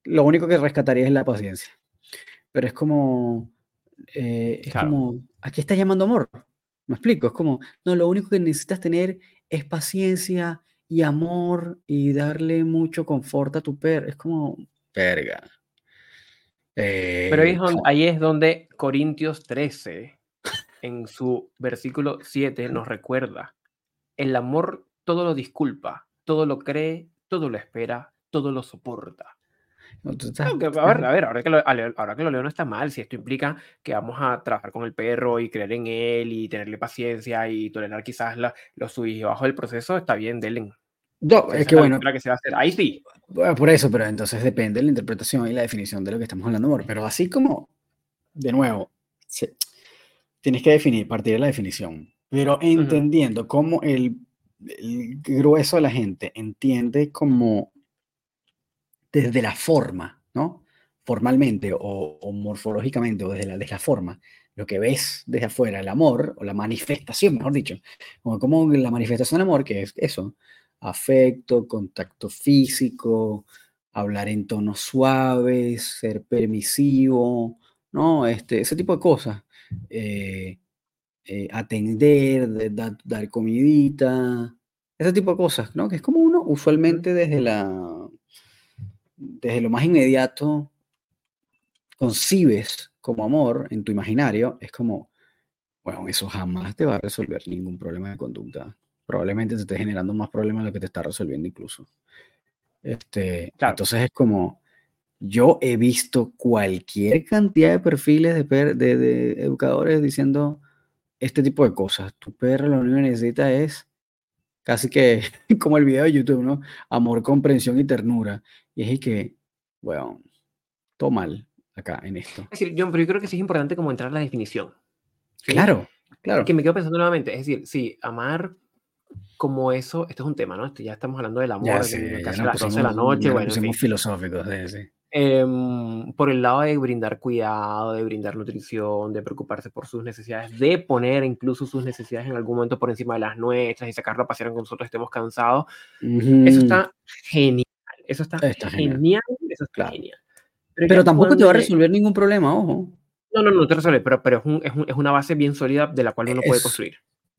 lo único que rescataría es la paciencia. Pero es como, eh, es como, ¿a qué estás llamando amor? Me explico, es como, no, lo único que necesitas tener es paciencia y amor y darle mucho confort a tu perro. Es como, verga. Pero ahí es, donde, ahí es donde Corintios 13, en su versículo 7, nos recuerda, el amor todo lo disculpa, todo lo cree, todo lo espera, todo lo soporta a, ver, a ver, ahora que, lo, ahora que lo leo no está mal, si esto implica que vamos a trabajar con el perro y creer en él y tenerle paciencia y tolerar quizás la, los sub y bajo del proceso, está bien, Delen. No, es que bueno. Que se va a hacer. Ahí sí. Por eso, pero entonces depende de la interpretación y la definición de lo que estamos hablando, amor. Pero así como, de nuevo, tienes que definir, partir de la definición. Pero entendiendo cómo el, el, grueso de la gente entiende como desde la forma, ¿no? Formalmente o, morfológicamente o desde la, desde la forma, lo que ves desde afuera, el amor o la manifestación, mejor dicho, como, como la manifestación del amor, que es eso, afecto, contacto físico, hablar en tonos suaves, ser permisivo, ¿no? Este, ese tipo de cosas. Eh, eh, atender, dar comidita, ese tipo de cosas, ¿no? Que es como uno usualmente desde la, desde lo más inmediato concibes como amor en tu imaginario, es como, bueno, eso jamás te va a resolver ningún problema de conducta. Probablemente te esté generando más problemas de lo que te está resolviendo incluso. Este, Entonces es como, yo he visto cualquier cantidad de perfiles de, de, educadores diciendo este tipo de cosas. Tu perro lo único que necesita es casi que como el video de YouTube, ¿no? Amor, comprensión y ternura. Y es que, bueno, todo mal. acá en esto. Es decir, yo, pero yo creo que sí es importante como entrar a la definición. Claro, claro. Que me quedo pensando nuevamente, es decir, sí, amar como eso, esto es un tema, ¿no? ya estamos hablando del amor, Ya casi sé, ya a nos las 12 de la noche, ya nos bueno, en fin. filosóficos, sí, sí. Em, por el lado de brindar cuidado, de brindar nutrición, de preocuparse por sus necesidades, de poner incluso sus necesidades en algún momento por encima de las nuestras y sacarlo a pasear aunque nosotros estemos cansados, eso Ujú, está genial, eso está, Está genial. genial, eso está Claro. genial. Pero ya tampoco te va a resolver ningún problema, ojo. No, no, no te resuelve, pero, pero es, un- es, un- es una base bien sólida de la cual uno puede Es- construir.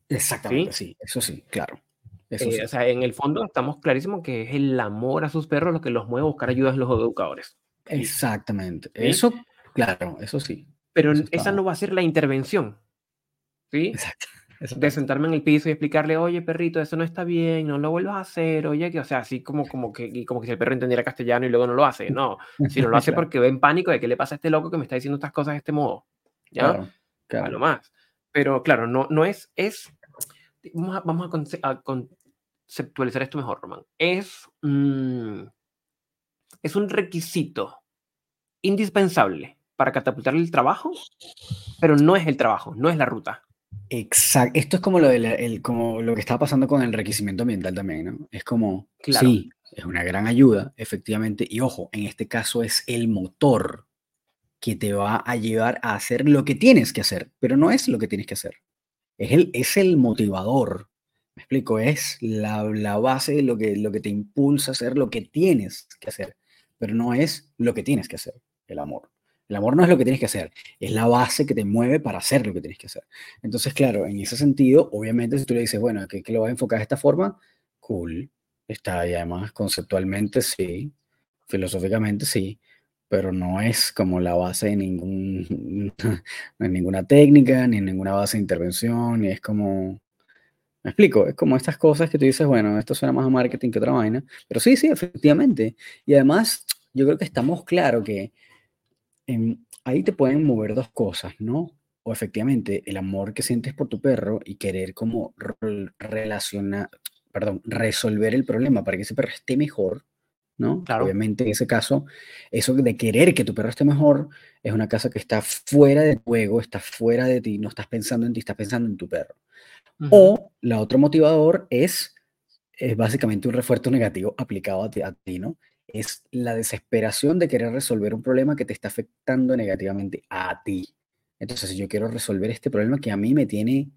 Exactamente, sí, eso sí, claro. Eso Eh, sí. O sea, en el fondo estamos clarísimos que es el amor a sus perros lo que los mueve a buscar ayuda en los educadores. Exactamente. ¿Sí? Eso, claro, eso sí. Pero Eso esa no va a ser la intervención. ¿Sí? Exacto. de sentarme en el piso y explicarle, oye, perrito, eso no está bien, no lo vuelvas a hacer, oye, que, o sea, así como, como, que, y como que si el perro entendiera castellano y luego no lo hace, no, si no lo hace Claro, porque ve en pánico de qué le pasa a este loco que me está diciendo estas cosas de este modo, ¿ya? Claro, A claro. lo más. Pero claro, no, no es, es, vamos a, vamos a conce- a conceptualizar esto mejor, Román, es, mm, es un requisito indispensable para catapultar el trabajo, pero no es el trabajo, no es la ruta. Exacto. Esto es como lo, de la- el, como lo que está pasando con el enriquecimiento ambiental también, ¿no? Es como, Claro. sí, es una gran ayuda, efectivamente. Y ojo, en este caso es el motor que te va a llevar a hacer lo que tienes que hacer, pero no es lo que tienes que hacer. Es el, es el motivador. Me explico, es la, la base de lo que, lo que te impulsa a hacer lo que tienes que hacer, pero no es lo que tienes que hacer, el amor. El amor no es lo que tienes que hacer, es la base que te mueve para hacer lo que tienes que hacer. Entonces, claro, en ese sentido, obviamente, si tú le dices, bueno, que, que lo vas a enfocar de esta forma, cool, está y además conceptualmente sí, filosóficamente sí, pero no es como la base de ningún, es ninguna técnica, ni ninguna base de intervención, ni es como, me explico, es como estas cosas que tú dices, bueno, esto suena más a marketing que otra vaina, pero sí, sí, efectivamente. Y además, yo creo que estamos claros que em, ahí te pueden mover dos cosas, ¿no? O efectivamente el amor que sientes por tu perro y querer como rel- relacionar, perdón, resolver el problema para que ese perro esté mejor, ¿no? Claro. Obviamente en ese caso, eso de querer que tu perro esté mejor es una cosa que está fuera de juego, está fuera de ti, no estás pensando en ti, estás pensando en tu perro. O la otro motivador es, es básicamente un refuerzo negativo aplicado a ti, a ti, ¿no? Es la desesperación de querer resolver un problema que te está afectando negativamente a ti. Entonces, yo quiero resolver este problema que a mí me tiene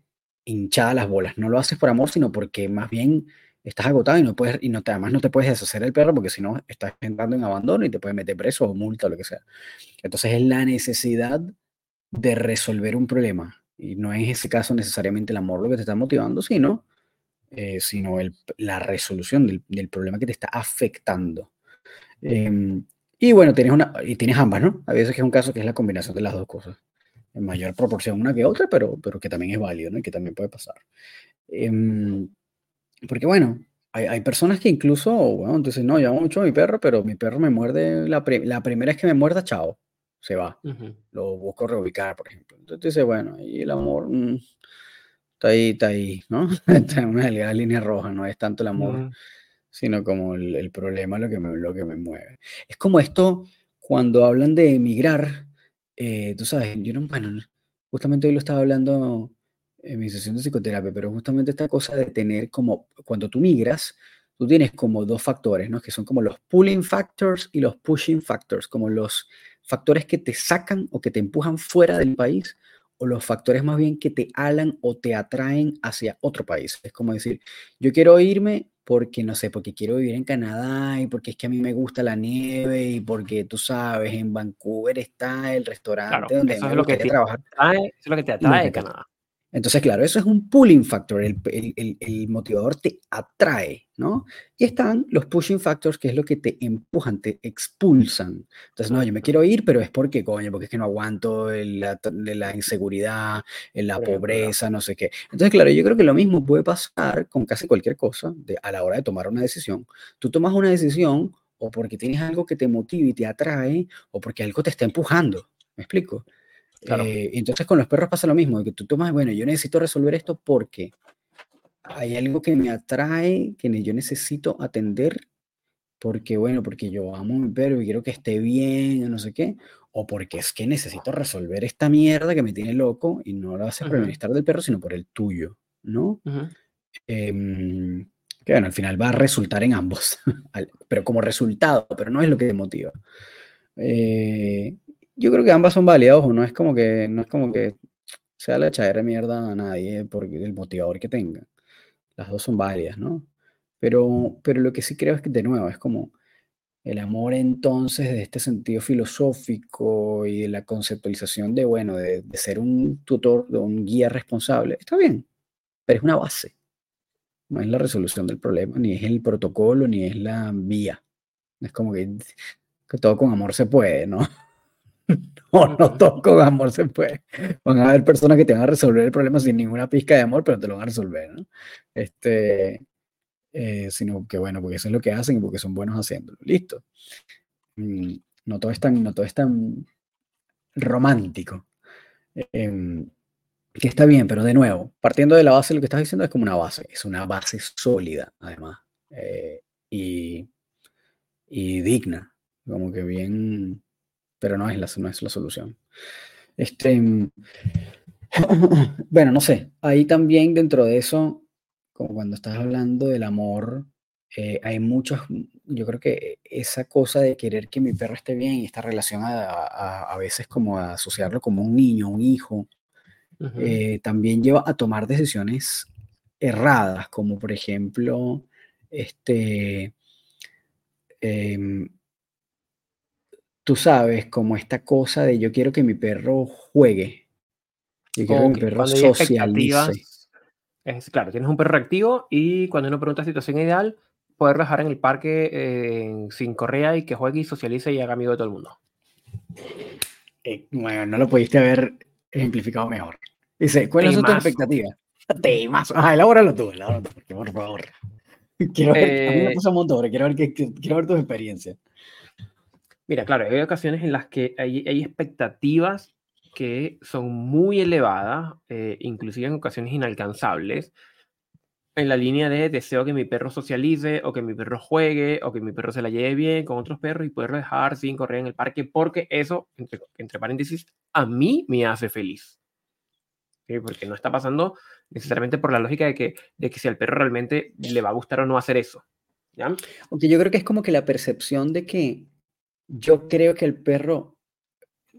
hinchada las bolas. No lo haces por amor, sino porque más bien estás agotado y no puedes, y no te, además no te puedes deshacer del perro porque si no estás entrando en abandono y te puedes meter preso o multa o lo que sea. Entonces, es la necesidad de resolver un problema. Y no es ese caso necesariamente el amor lo que te está motivando, sino, eh, sino el- la resolución del, del problema que te está afectando. Em, y bueno, tienes, una, y tienes ambas, ¿no? A veces es un caso que es la combinación de las dos cosas. En mayor proporción una que otra, pero, pero que también es válido, ¿no? Y que también puede pasar. Em, porque bueno, hay, hay personas que incluso, bueno, dicen, no, yo amo mucho a mi perro, pero mi perro me muerde, la, la primera vez que me muerda, chao, se va lo busco reubicar, por ejemplo. Entonces tú dices, bueno, y el amor mm, está ahí, está ahí, ¿no? Está en una delgada línea roja, no es tanto el amor, sino como el, el problema lo que, me, lo que me mueve. Es como esto, cuando hablan de emigrar, eh, tú sabes, yo no, bueno, justamente hoy lo estaba hablando en mi sesión de psicoterapia, pero justamente esta cosa de tener como, cuando tú migras, tú tienes como dos factores, ¿no? Que son como los pulling factors y los pushing factors, como los factores que te sacan o que te empujan fuera del país o los factores más bien que te alan o te atraen hacia otro país. Es como decir, yo quiero irme porque, no sé, porque quiero vivir en Canadá y porque es que a mí me gusta la nieve y porque tú sabes, en Vancouver está el Claro, restaurante donde eso me es lo que te trabajar. atrae, eso es lo que te Lo atrae que de te- Canadá. Entonces, claro, eso es un pulling factor, el, el- el- motivador te atrae, ¿no? Y están los pushing factors, que es lo que te empujan, te expulsan. Entonces, no, yo me quiero ir, pero es porque, coño, porque es que no aguanto el- la, la inseguridad, la pobreza, no sé qué. Entonces, claro, yo creo que lo mismo puede pasar con casi cualquier cosa de- a la hora de tomar una decisión. Tú tomas una decisión o porque tienes algo que te motive y te atrae, o porque algo te está empujando. ¿Me explico? Claro. Eh, entonces con los perros pasa lo mismo, que tú tomas, bueno, yo necesito resolver esto porque hay algo que me atrae, que yo necesito atender, porque bueno, porque yo amo a mi perro y quiero que esté bien, o no sé qué, o porque es que necesito resolver esta mierda que me tiene loco y no lo hace por el bienestar del perro, sino por el tuyo, ¿no? Em, que bueno, al final va a resultar en ambos, pero como resultado, pero no es lo que te motiva. Eh, yo creo que ambas son válidas, ojo, no es como que, no es como que sea la echadera de mierda a nadie porque el motivador que tenga. Las dos son válidas, ¿no? Pero, pero lo que sí creo es que, de nuevo, es como el amor entonces de este sentido filosófico y de la conceptualización de, bueno, de, ser un tutor, de un guía responsable, está bien, pero es una base. No es la resolución del problema, ni es el protocolo, ni es la vía. Es como que, que todo con amor se puede, ¿no? No, todo con amor se puede. Van a haber personas que te van a resolver el problema sin ninguna pizca de amor, pero te lo van a resolver, ¿no? Este, eh, sino que bueno, porque eso es lo que hacen y porque son buenos haciéndolo. Listo. Mm, no todo es tan, no todo es tan romántico. Em, que está bien, pero de nuevo, partiendo de la base, lo que estás diciendo es como una base, es una base sólida, además, eh, y, y digna, como que bien, pero no es la, no es la solución. Este, bueno, no sé, ahí también dentro de eso como cuando estás hablando del amor, eh, hay muchos, yo creo que esa cosa de querer que mi perro esté bien y esta relación a, a, veces como a asociarlo como un niño, un hijo, eh, también lleva a tomar decisiones erradas, como por ejemplo, este, em, tú sabes, como esta cosa de yo quiero que mi perro juegue, yo quiero que mi perro socialice es, claro, tienes un perro reactivo y cuando uno pregunta situación ideal, poder dejar en el parque eh, sin correa y que juegue y socialice y haga amigo de todo el mundo. Eh, bueno, no lo pudiste haber ejemplificado mejor. Dice, ¿cuáles son tus expectativas? Temas. Ah, elabóralo tú, elabóralo tú, por favor. Quiero ver, a mí me eh, puso un montón, quiero ver, quiero ver tus experiencias. Mira, claro, hay ocasiones en las que hay, expectativas que son muy elevadas, eh, inclusive en ocasiones inalcanzables, en la línea de deseo que mi perro socialice o que mi perro juegue o que mi perro se la lleve bien con otros perros y poderlo dejar sin correr en el parque porque eso, entre, paréntesis, a mí me hace feliz. Porque no está pasando necesariamente por la lógica de que, de que si al perro realmente le va a gustar o no hacer eso. Aunque yo creo que es como que la percepción de que yo creo que el perro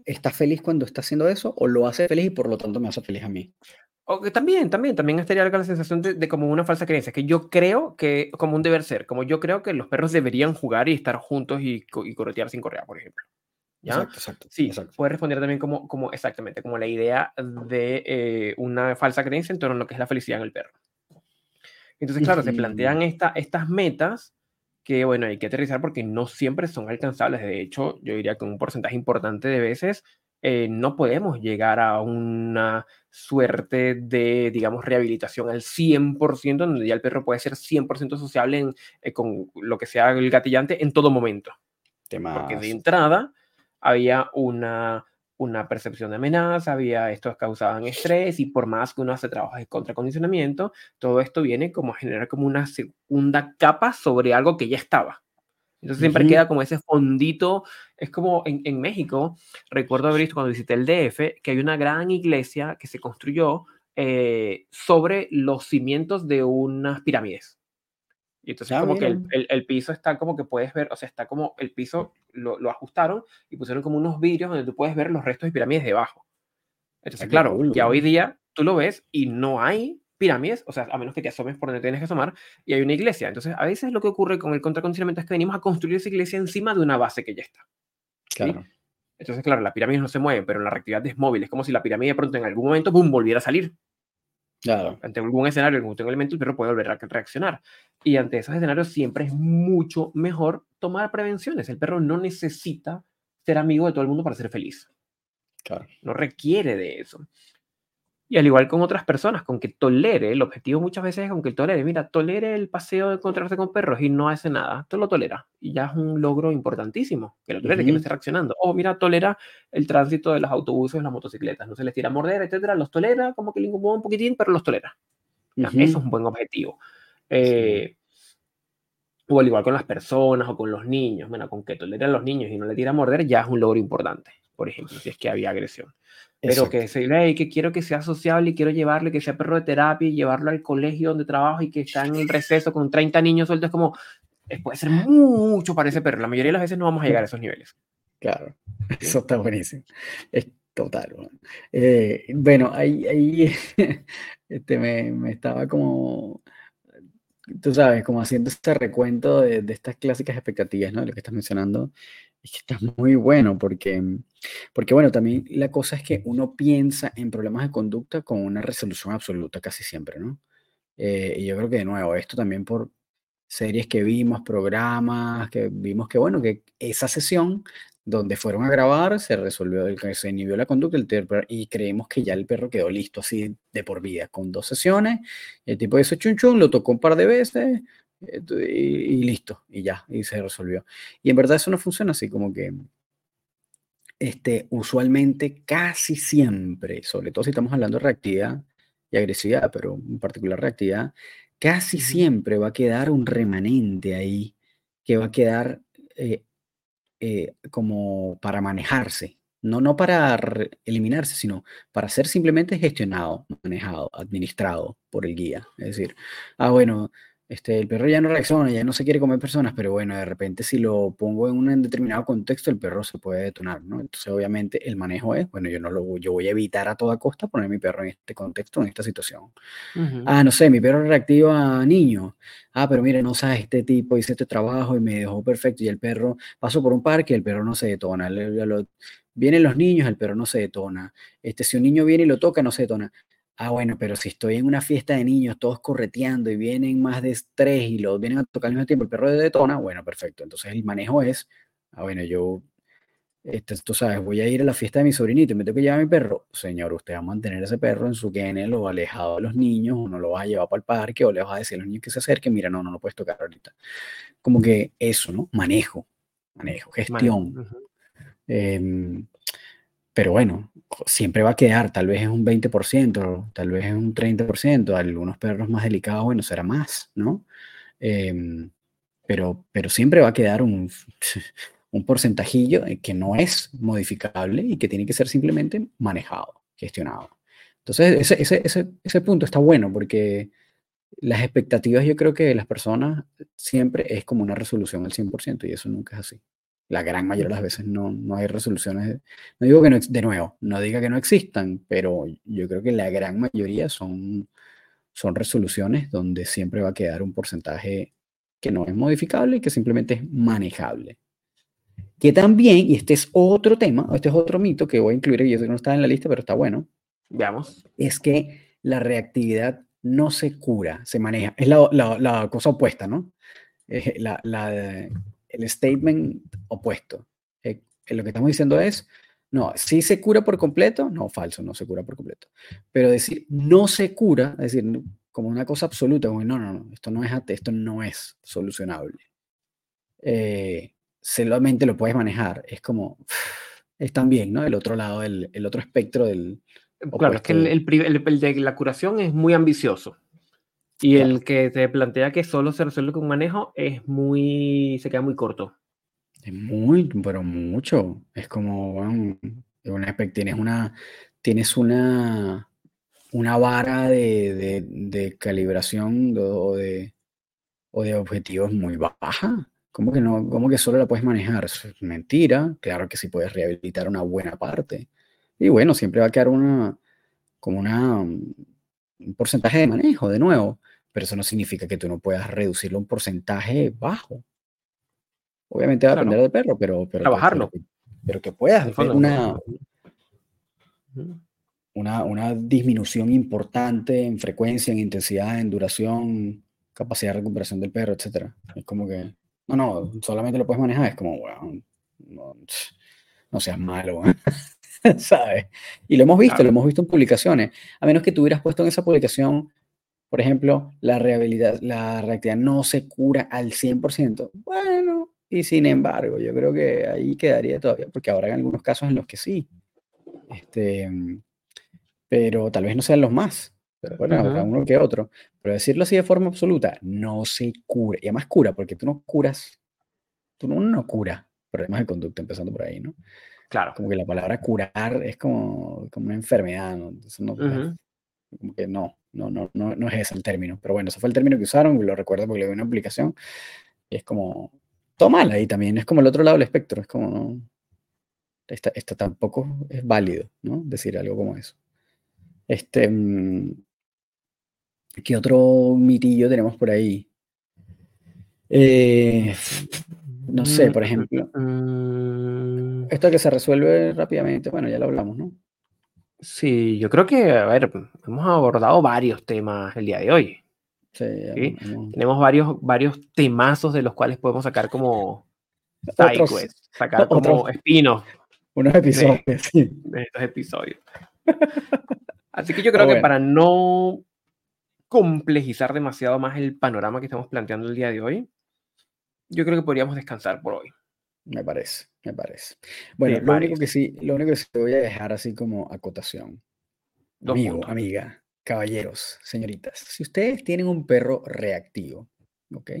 está feliz cuando está haciendo eso o lo hace feliz y por lo tanto me hace feliz a mí. O que también, también, también estaría la sensación de, como una falsa creencia, que yo creo que, como un deber ser, como yo creo que los perros deberían jugar y estar juntos y, y corretear sin correa, por ejemplo. ¿Ya? Exacto, exacto. Sí, puede responder también como, como, exactamente, como la idea de eh, una falsa creencia en torno a lo que es la felicidad en el perro. Entonces, claro, se plantean esta, estas metas que bueno, hay que aterrizar porque no siempre son alcanzables. De hecho, yo diría que un porcentaje importante de veces eh, no podemos llegar a una suerte de, digamos, rehabilitación al 100%, donde ya el perro puede ser 100% sociable eh, con lo que sea el gatillante en todo momento. Porque de entrada había una una percepción de amenaza, había esto causaban estrés y por más que uno hace trabajos de contracondicionamiento, todo esto viene como a generar como una segunda capa sobre algo que ya estaba. Entonces siempre queda como ese fondito, es como en, en, México, recuerdo haber visto cuando visité el DF, que hay una gran iglesia que se construyó eh, sobre los cimientos de unas pirámides. Y entonces como que el, el, piso está como que puedes ver, o sea, está como el piso lo, lo, ajustaron y pusieron como unos vidrios donde tú puedes ver los restos de pirámides debajo. Entonces, claro, ya hoy día tú lo ves y no hay pirámides, o sea, a menos que te asomes por donde tienes que asomar, y hay una iglesia. Entonces, a veces lo que ocurre con el contracondicionamiento es que venimos a construir esa iglesia encima de una base que ya está. Claro. Entonces, claro, las pirámides no se mueven, pero la reactividad es móvil. Es como si la pirámide de pronto en algún momento, boom, volviera a salir. Claro. Ante algún escenario, algún elemento, el perro puede volver a reaccionar. Y ante esos escenarios siempre es mucho mejor tomar prevenciones. El perro no necesita ser amigo de todo el mundo para ser feliz. Claro. No requiere de eso. Y al igual con otras personas, con que tolere, el objetivo muchas veces es con que tolere, mira, tolere el paseo de encontrarse con perros y no hace nada, tú lo tolera. Y ya es un logro importantísimo, que lo tolere, que no esté reaccionando. O mira, tolera el tránsito de los autobuses, las motocicletas, no se les tira a morder, etcétera, los tolera, como que le incomoda un poquitín, pero los tolera. Eso es un buen objetivo. Eh, O al igual con las personas o con los niños. Bueno, con que tolere a los niños y no le tira a morder ya es un logro importante, por ejemplo, si es que había agresión. Pero que se hey, que quiero que sea sociable y quiero llevarle, que sea perro de terapia y llevarlo al colegio donde trabajo y que está en el receso con 30 niños sueltos, como, puede ser mucho para ese perro. La mayoría de las veces no vamos a llegar a esos niveles. Claro, eso está buenísimo. Es total. Eh, bueno, ahí, ahí este, me, me estaba como tú sabes, como haciendo este recuento de, de, estas clásicas expectativas, ¿no? De lo que estás mencionando, que está muy bueno porque, porque, bueno, también la cosa es que uno piensa en problemas de conducta con una resolución absoluta casi siempre, ¿no? Eh, y yo creo que, de nuevo, esto también por series que vimos, programas, que vimos que, bueno, que esa sesión donde fueron a grabar, se resolvió, el, se inhibió la conducta el perro, y creemos que ya el perro quedó listo así de por vida, con dos sesiones, el tipo hizo chun chun, lo tocó un par de veces y, listo, y ya, y se resolvió. Y en verdad eso no funciona así, como que este, usualmente casi siempre, sobre todo si estamos hablando de reactividad y agresividad, pero en particular reactividad, casi siempre va a quedar un remanente ahí que va a quedar eh, eh, como para manejarse, no, no para eliminarse, sino para ser simplemente gestionado, manejado, administrado por el guía. Es decir, ah, bueno, este, el perro ya no reacciona, ya no se quiere comer personas, pero bueno, de repente si lo pongo en un determinado contexto, el perro se puede detonar, ¿no? Entonces, obviamente, el manejo es, bueno, yo no lo yo voy a evitar a toda costa poner mi perro en este contexto, en esta situación. Ah, no sé, mi perro reactiva a niños. Ah, pero mire, no sabes, este tipo hice este trabajo y me dejó perfecto y el perro pasó por un parque y el perro no se detona. vienen los niños, el perro no se detona. Este, si un niño viene y lo toca, no se detona. Ah, bueno, pero si estoy en una fiesta de niños, todos correteando y vienen más de tres y los vienen a tocar al mismo tiempo, el perro de detona, bueno, perfecto. Entonces el manejo es, ah, bueno, yo, este, tú sabes, voy a ir a la fiesta de mi sobrinito y me tengo que llevar a mi perro. Señor, usted va a mantener ese perro en su kennel o alejado de los niños, o no lo va a llevar para el parque, o le vas a decir a los niños que se acerquen, mira, no, no lo puedes tocar ahorita. Como que eso, ¿no? Manejo, manejo, gestión. Pero bueno, siempre va a quedar, tal vez es un 20%, tal vez es un 30%, algunos perros más delicados, bueno, será más, ¿no? Em, pero, pero siempre va a quedar un, un porcentajillo que no es modificable y que tiene que ser simplemente manejado, gestionado. Entonces, ese, ese, ese, ese punto está bueno porque las expectativas yo creo que de las personas siempre es como una resolución al 100% y eso nunca es así. La gran mayoría de las veces no, no hay resoluciones. No digo que no, de nuevo, no diga que no existan, pero yo creo que la gran mayoría son, son resoluciones donde siempre va a quedar un porcentaje que no es modificable y que simplemente es manejable. Que también, y este es otro tema, este es otro mito que voy a incluir, y eso no está en la lista, pero está bueno. Veamos. Es que la reactividad no se cura, se maneja. Es la, la, la cosa opuesta, ¿no? la, la, el statement opuesto. Eh, lo que estamos diciendo es, no, si se cura por completo, no, falso, no se cura por completo. Pero decir no se cura, es decir, como una cosa absoluta, como no, no, no, esto no es, esto no es solucionable. Eh, solamente lo puedes manejar. Es como, es también, ¿no? El otro lado, el, el otro espectro del... Claro, es que el, el, el, de la curación es muy ambicioso. Y el que te plantea que solo se resuelve con manejo es muy, se queda muy corto. Es muy, pero mucho. Es como, bueno, una, tienes una, tienes una, una vara de, de, calibración o de, o de objetivos muy baja. ¿Cómo que no? ¿Cómo que solo la puedes manejar? Mentira. Claro que sí puedes rehabilitar una buena parte. Y bueno, siempre va a quedar una, como una, un porcentaje de manejo, de nuevo, pero eso no significa que tú no puedas reducirlo a un porcentaje bajo. Obviamente va a depender del perro, pero, pero trabajarlo. pero, que puedas hacer una, una, una disminución importante en frecuencia, en intensidad, en duración, capacidad de recuperación del perro, etc. Es como que, no, no, solamente lo puedes manejar, es como, bueno, no, seas malo, ¿sabes? Y lo hemos visto, lo hemos visto en publicaciones. A menos que tú hubieras puesto en esa publicación, por ejemplo, la, rehabilidad, la reactividad no se cura al 100%. Bueno, y sin embargo, yo creo que ahí quedaría todavía, porque habrá algunos casos en los que sí. Este, pero tal vez no sean los más. Pero bueno, habrá uno que otro. Pero decirlo así de forma absoluta, no se cura. Y además cura, porque tú no curas, tú no, no cura problemas de conducta, empezando por ahí, ¿no? Claro. Como que la palabra curar es como, como una enfermedad, ¿no? no como que no, no, no, no, no es ese el término. Pero bueno, ese fue el término que usaron, lo recuerdo porque le vi una aplicación. Y es como, tómala ahí también, es como el otro lado del espectro, es como, no, esta, esta tampoco es válido, ¿no? Decir algo como eso. Este, mm, ¿Qué otro mitillo tenemos por ahí? Eh, no sé, por ejemplo. Mm. Esto que se resuelve rápidamente, bueno, ya lo hablamos, ¿no? Sí, yo creo que, a ver, hemos abordado varios temas el día de hoy. Sí, Tenemos varios, varios temazos de los cuales podemos sacar como sacar como espinos. Unos episodios, sí. de estos episodios. Así que yo creo que para no complejizar demasiado más el panorama que estamos planteando el día de hoy, yo creo que podríamos descansar por hoy. Me parece, me parece. Bueno, lo único que sí, lo único que sí te voy a dejar así como acotación. Amigo, amiga, caballeros, señoritas, si ustedes tienen un perro reactivo, ¿ok?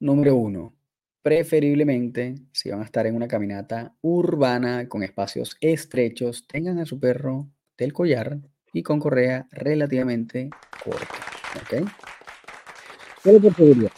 Número uno, preferiblemente, si van a estar en una caminata urbana con espacios estrechos, tengan a su perro del collar y con correa relativamente corta, ¿ok? Solo por seguridad.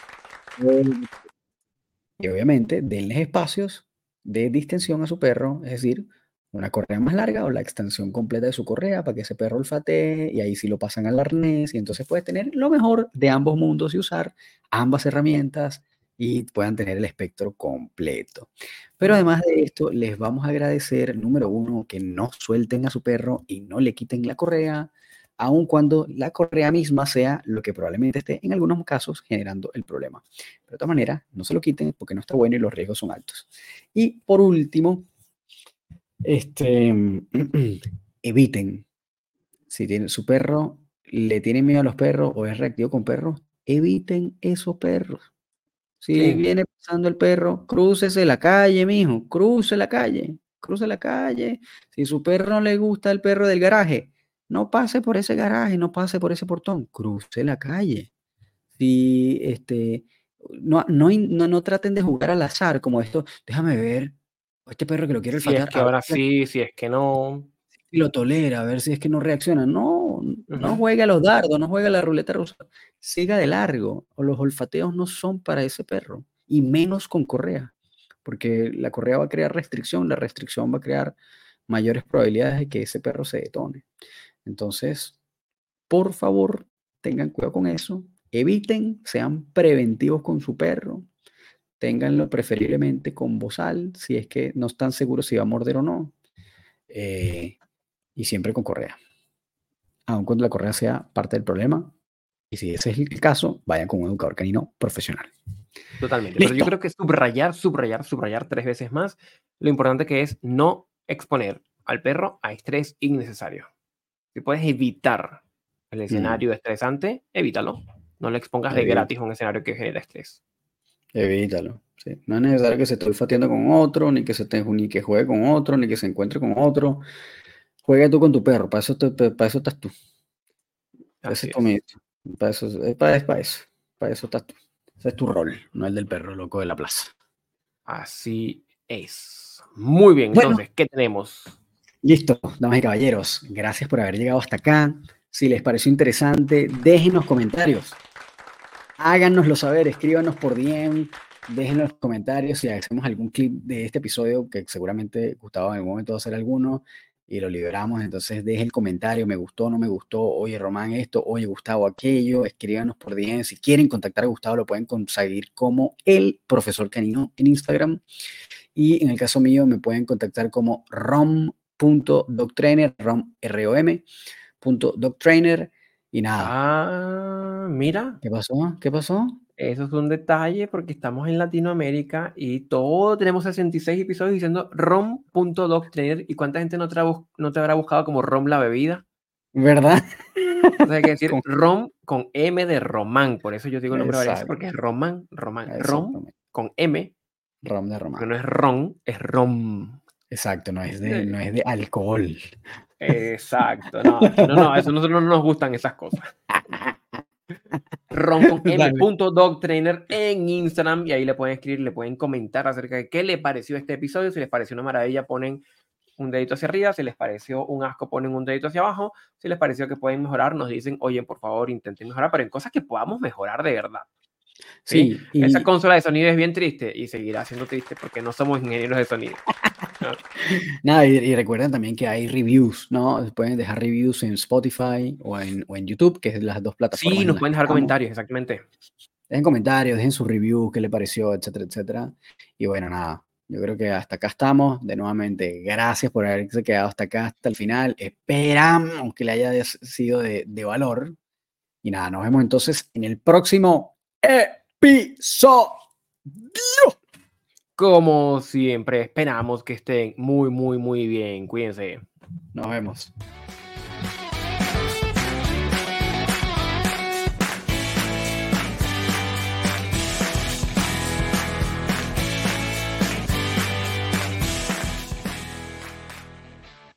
Y obviamente, denles espacios de distensión a su perro, es decir, una correa más larga o la extensión completa de su correa para que ese perro olfatee y ahí sí lo pasan al arnés y entonces puedes tener lo mejor de ambos mundos y usar ambas herramientas y puedan tener el espectro completo. Pero además de esto, les vamos a agradecer, número uno, que no suelten a su perro y no le quiten la correa, aun cuando la correa misma sea lo que probablemente esté en algunos casos generando el problema. Pero de todas maneras, no se lo quiten porque no está bueno y los riesgos son altos. Y por último, este, eviten, si tiene, su perro le tiene miedo a los perros o es reactivo con perros, eviten esos perros. Si viene pasando el perro, crúcese la calle, mijo, cruce la calle, cruce la calle. Si su perro no le gusta el perro del garaje, no pase por ese garaje, no pase por ese portón, cruce la calle. Si este, no, no, no, traten de jugar al azar como esto, déjame ver, este perro que lo quiere Si es que ahora sí, si es que no. Si lo tolera, a ver si es que no reacciona. No, no juegue a los dardos, no juegue a la ruleta rusa. Siga de largo. O los olfateos no son para ese perro. Y menos con correa. Porque la correa va a crear restricción, la restricción va a crear mayores probabilidades de que ese perro se detone. Entonces, por favor, tengan cuidado con eso. Eviten, sean preventivos con su perro. Ténganlo preferiblemente con bozal, si es que no están seguros si va a morder o no. Eh, y siempre con correa. Aun cuando la correa sea parte del problema. Y si ese es el caso, vayan con un educador canino profesional. Totalmente. Pero yo creo que subrayar, subrayar, subrayar tres veces más lo importante que es no exponer al perro a estrés innecesario. Si puedes evitar el escenario estresante, evítalo. No le expongas de gratis a un escenario que genera estrés. Evítalo. Sí. No es necesario que se esté olfateando con otro, ni que, se ni que juegue con otro, ni que se encuentre con otro. Juegue tú con tu perro, para eso, para eso estás tú. Para eso, para eso, es para, para eso. Para eso estás tú. Ese es tu rol, no el del perro loco de la plaza. Así es. Muy bien, entonces, ¿qué tenemos? Listo, damas y caballeros, gracias por haber llegado hasta acá. Si les pareció interesante, déjenos comentarios. Háganoslo saber, escríbanos por DM, déjenos comentarios si hacemos algún clip de este episodio, que seguramente Gustavo en algún momento va a hacer alguno y lo liberamos. Entonces, deje el comentario, me gustó, no me gustó, oye Román esto, oye Gustavo aquello, escríbanos por DM. Si quieren contactar a Gustavo, lo pueden conseguir como el profesor canino en Instagram. Y en el caso mío, me pueden contactar como rom .doctrainer, rom, R-O-M, punto doctrainer, y nada. Ah, mira. ¿Qué pasó? ¿Qué pasó? Eso es un detalle porque estamos en Latinoamérica y todo tenemos 66 episodios diciendo rom.doctrainer y cuánta gente no te, no te habrá buscado como rom la bebida. ¿Verdad? O sea, hay que decir rom con M de Román, por eso yo digo el nombre varias porque es Román, Román, rom con M. Rom de Román. no es ron, es rom. Exacto, no es de, no es de alcohol. Exacto, no, no, no, eso nosotros no nos gustan esas cosas. Ron con M. Trainer en Instagram y ahí le pueden escribir, le pueden comentar acerca de qué le pareció este episodio. Si les pareció una maravilla, ponen un dedito hacia arriba. Si les pareció un asco, ponen un dedito hacia abajo. Si les pareció que pueden mejorar, nos dicen, oye, por favor, intenten mejorar, pero en cosas que podamos mejorar de verdad. Sí, esa consola de sonido es bien triste y seguirá siendo triste porque no somos ingenieros de sonido. Nada, y, recuerden también que hay reviews, ¿no? Pueden dejar reviews en Spotify o en, o en YouTube, que es las dos plataformas. Sí, nos pueden dejar comentarios, exactamente. Dejen comentarios, dejen su review, qué le pareció, etcétera, etcétera. Y bueno, nada, yo creo que hasta acá estamos. De nuevamente, gracias por haberse quedado hasta acá, hasta el final. Esperamos que le haya sido de, de valor. Y nada, nos vemos entonces en el próximo episodio. Como siempre, esperamos que estén muy, muy, muy bien. Cuídense. Nos vemos.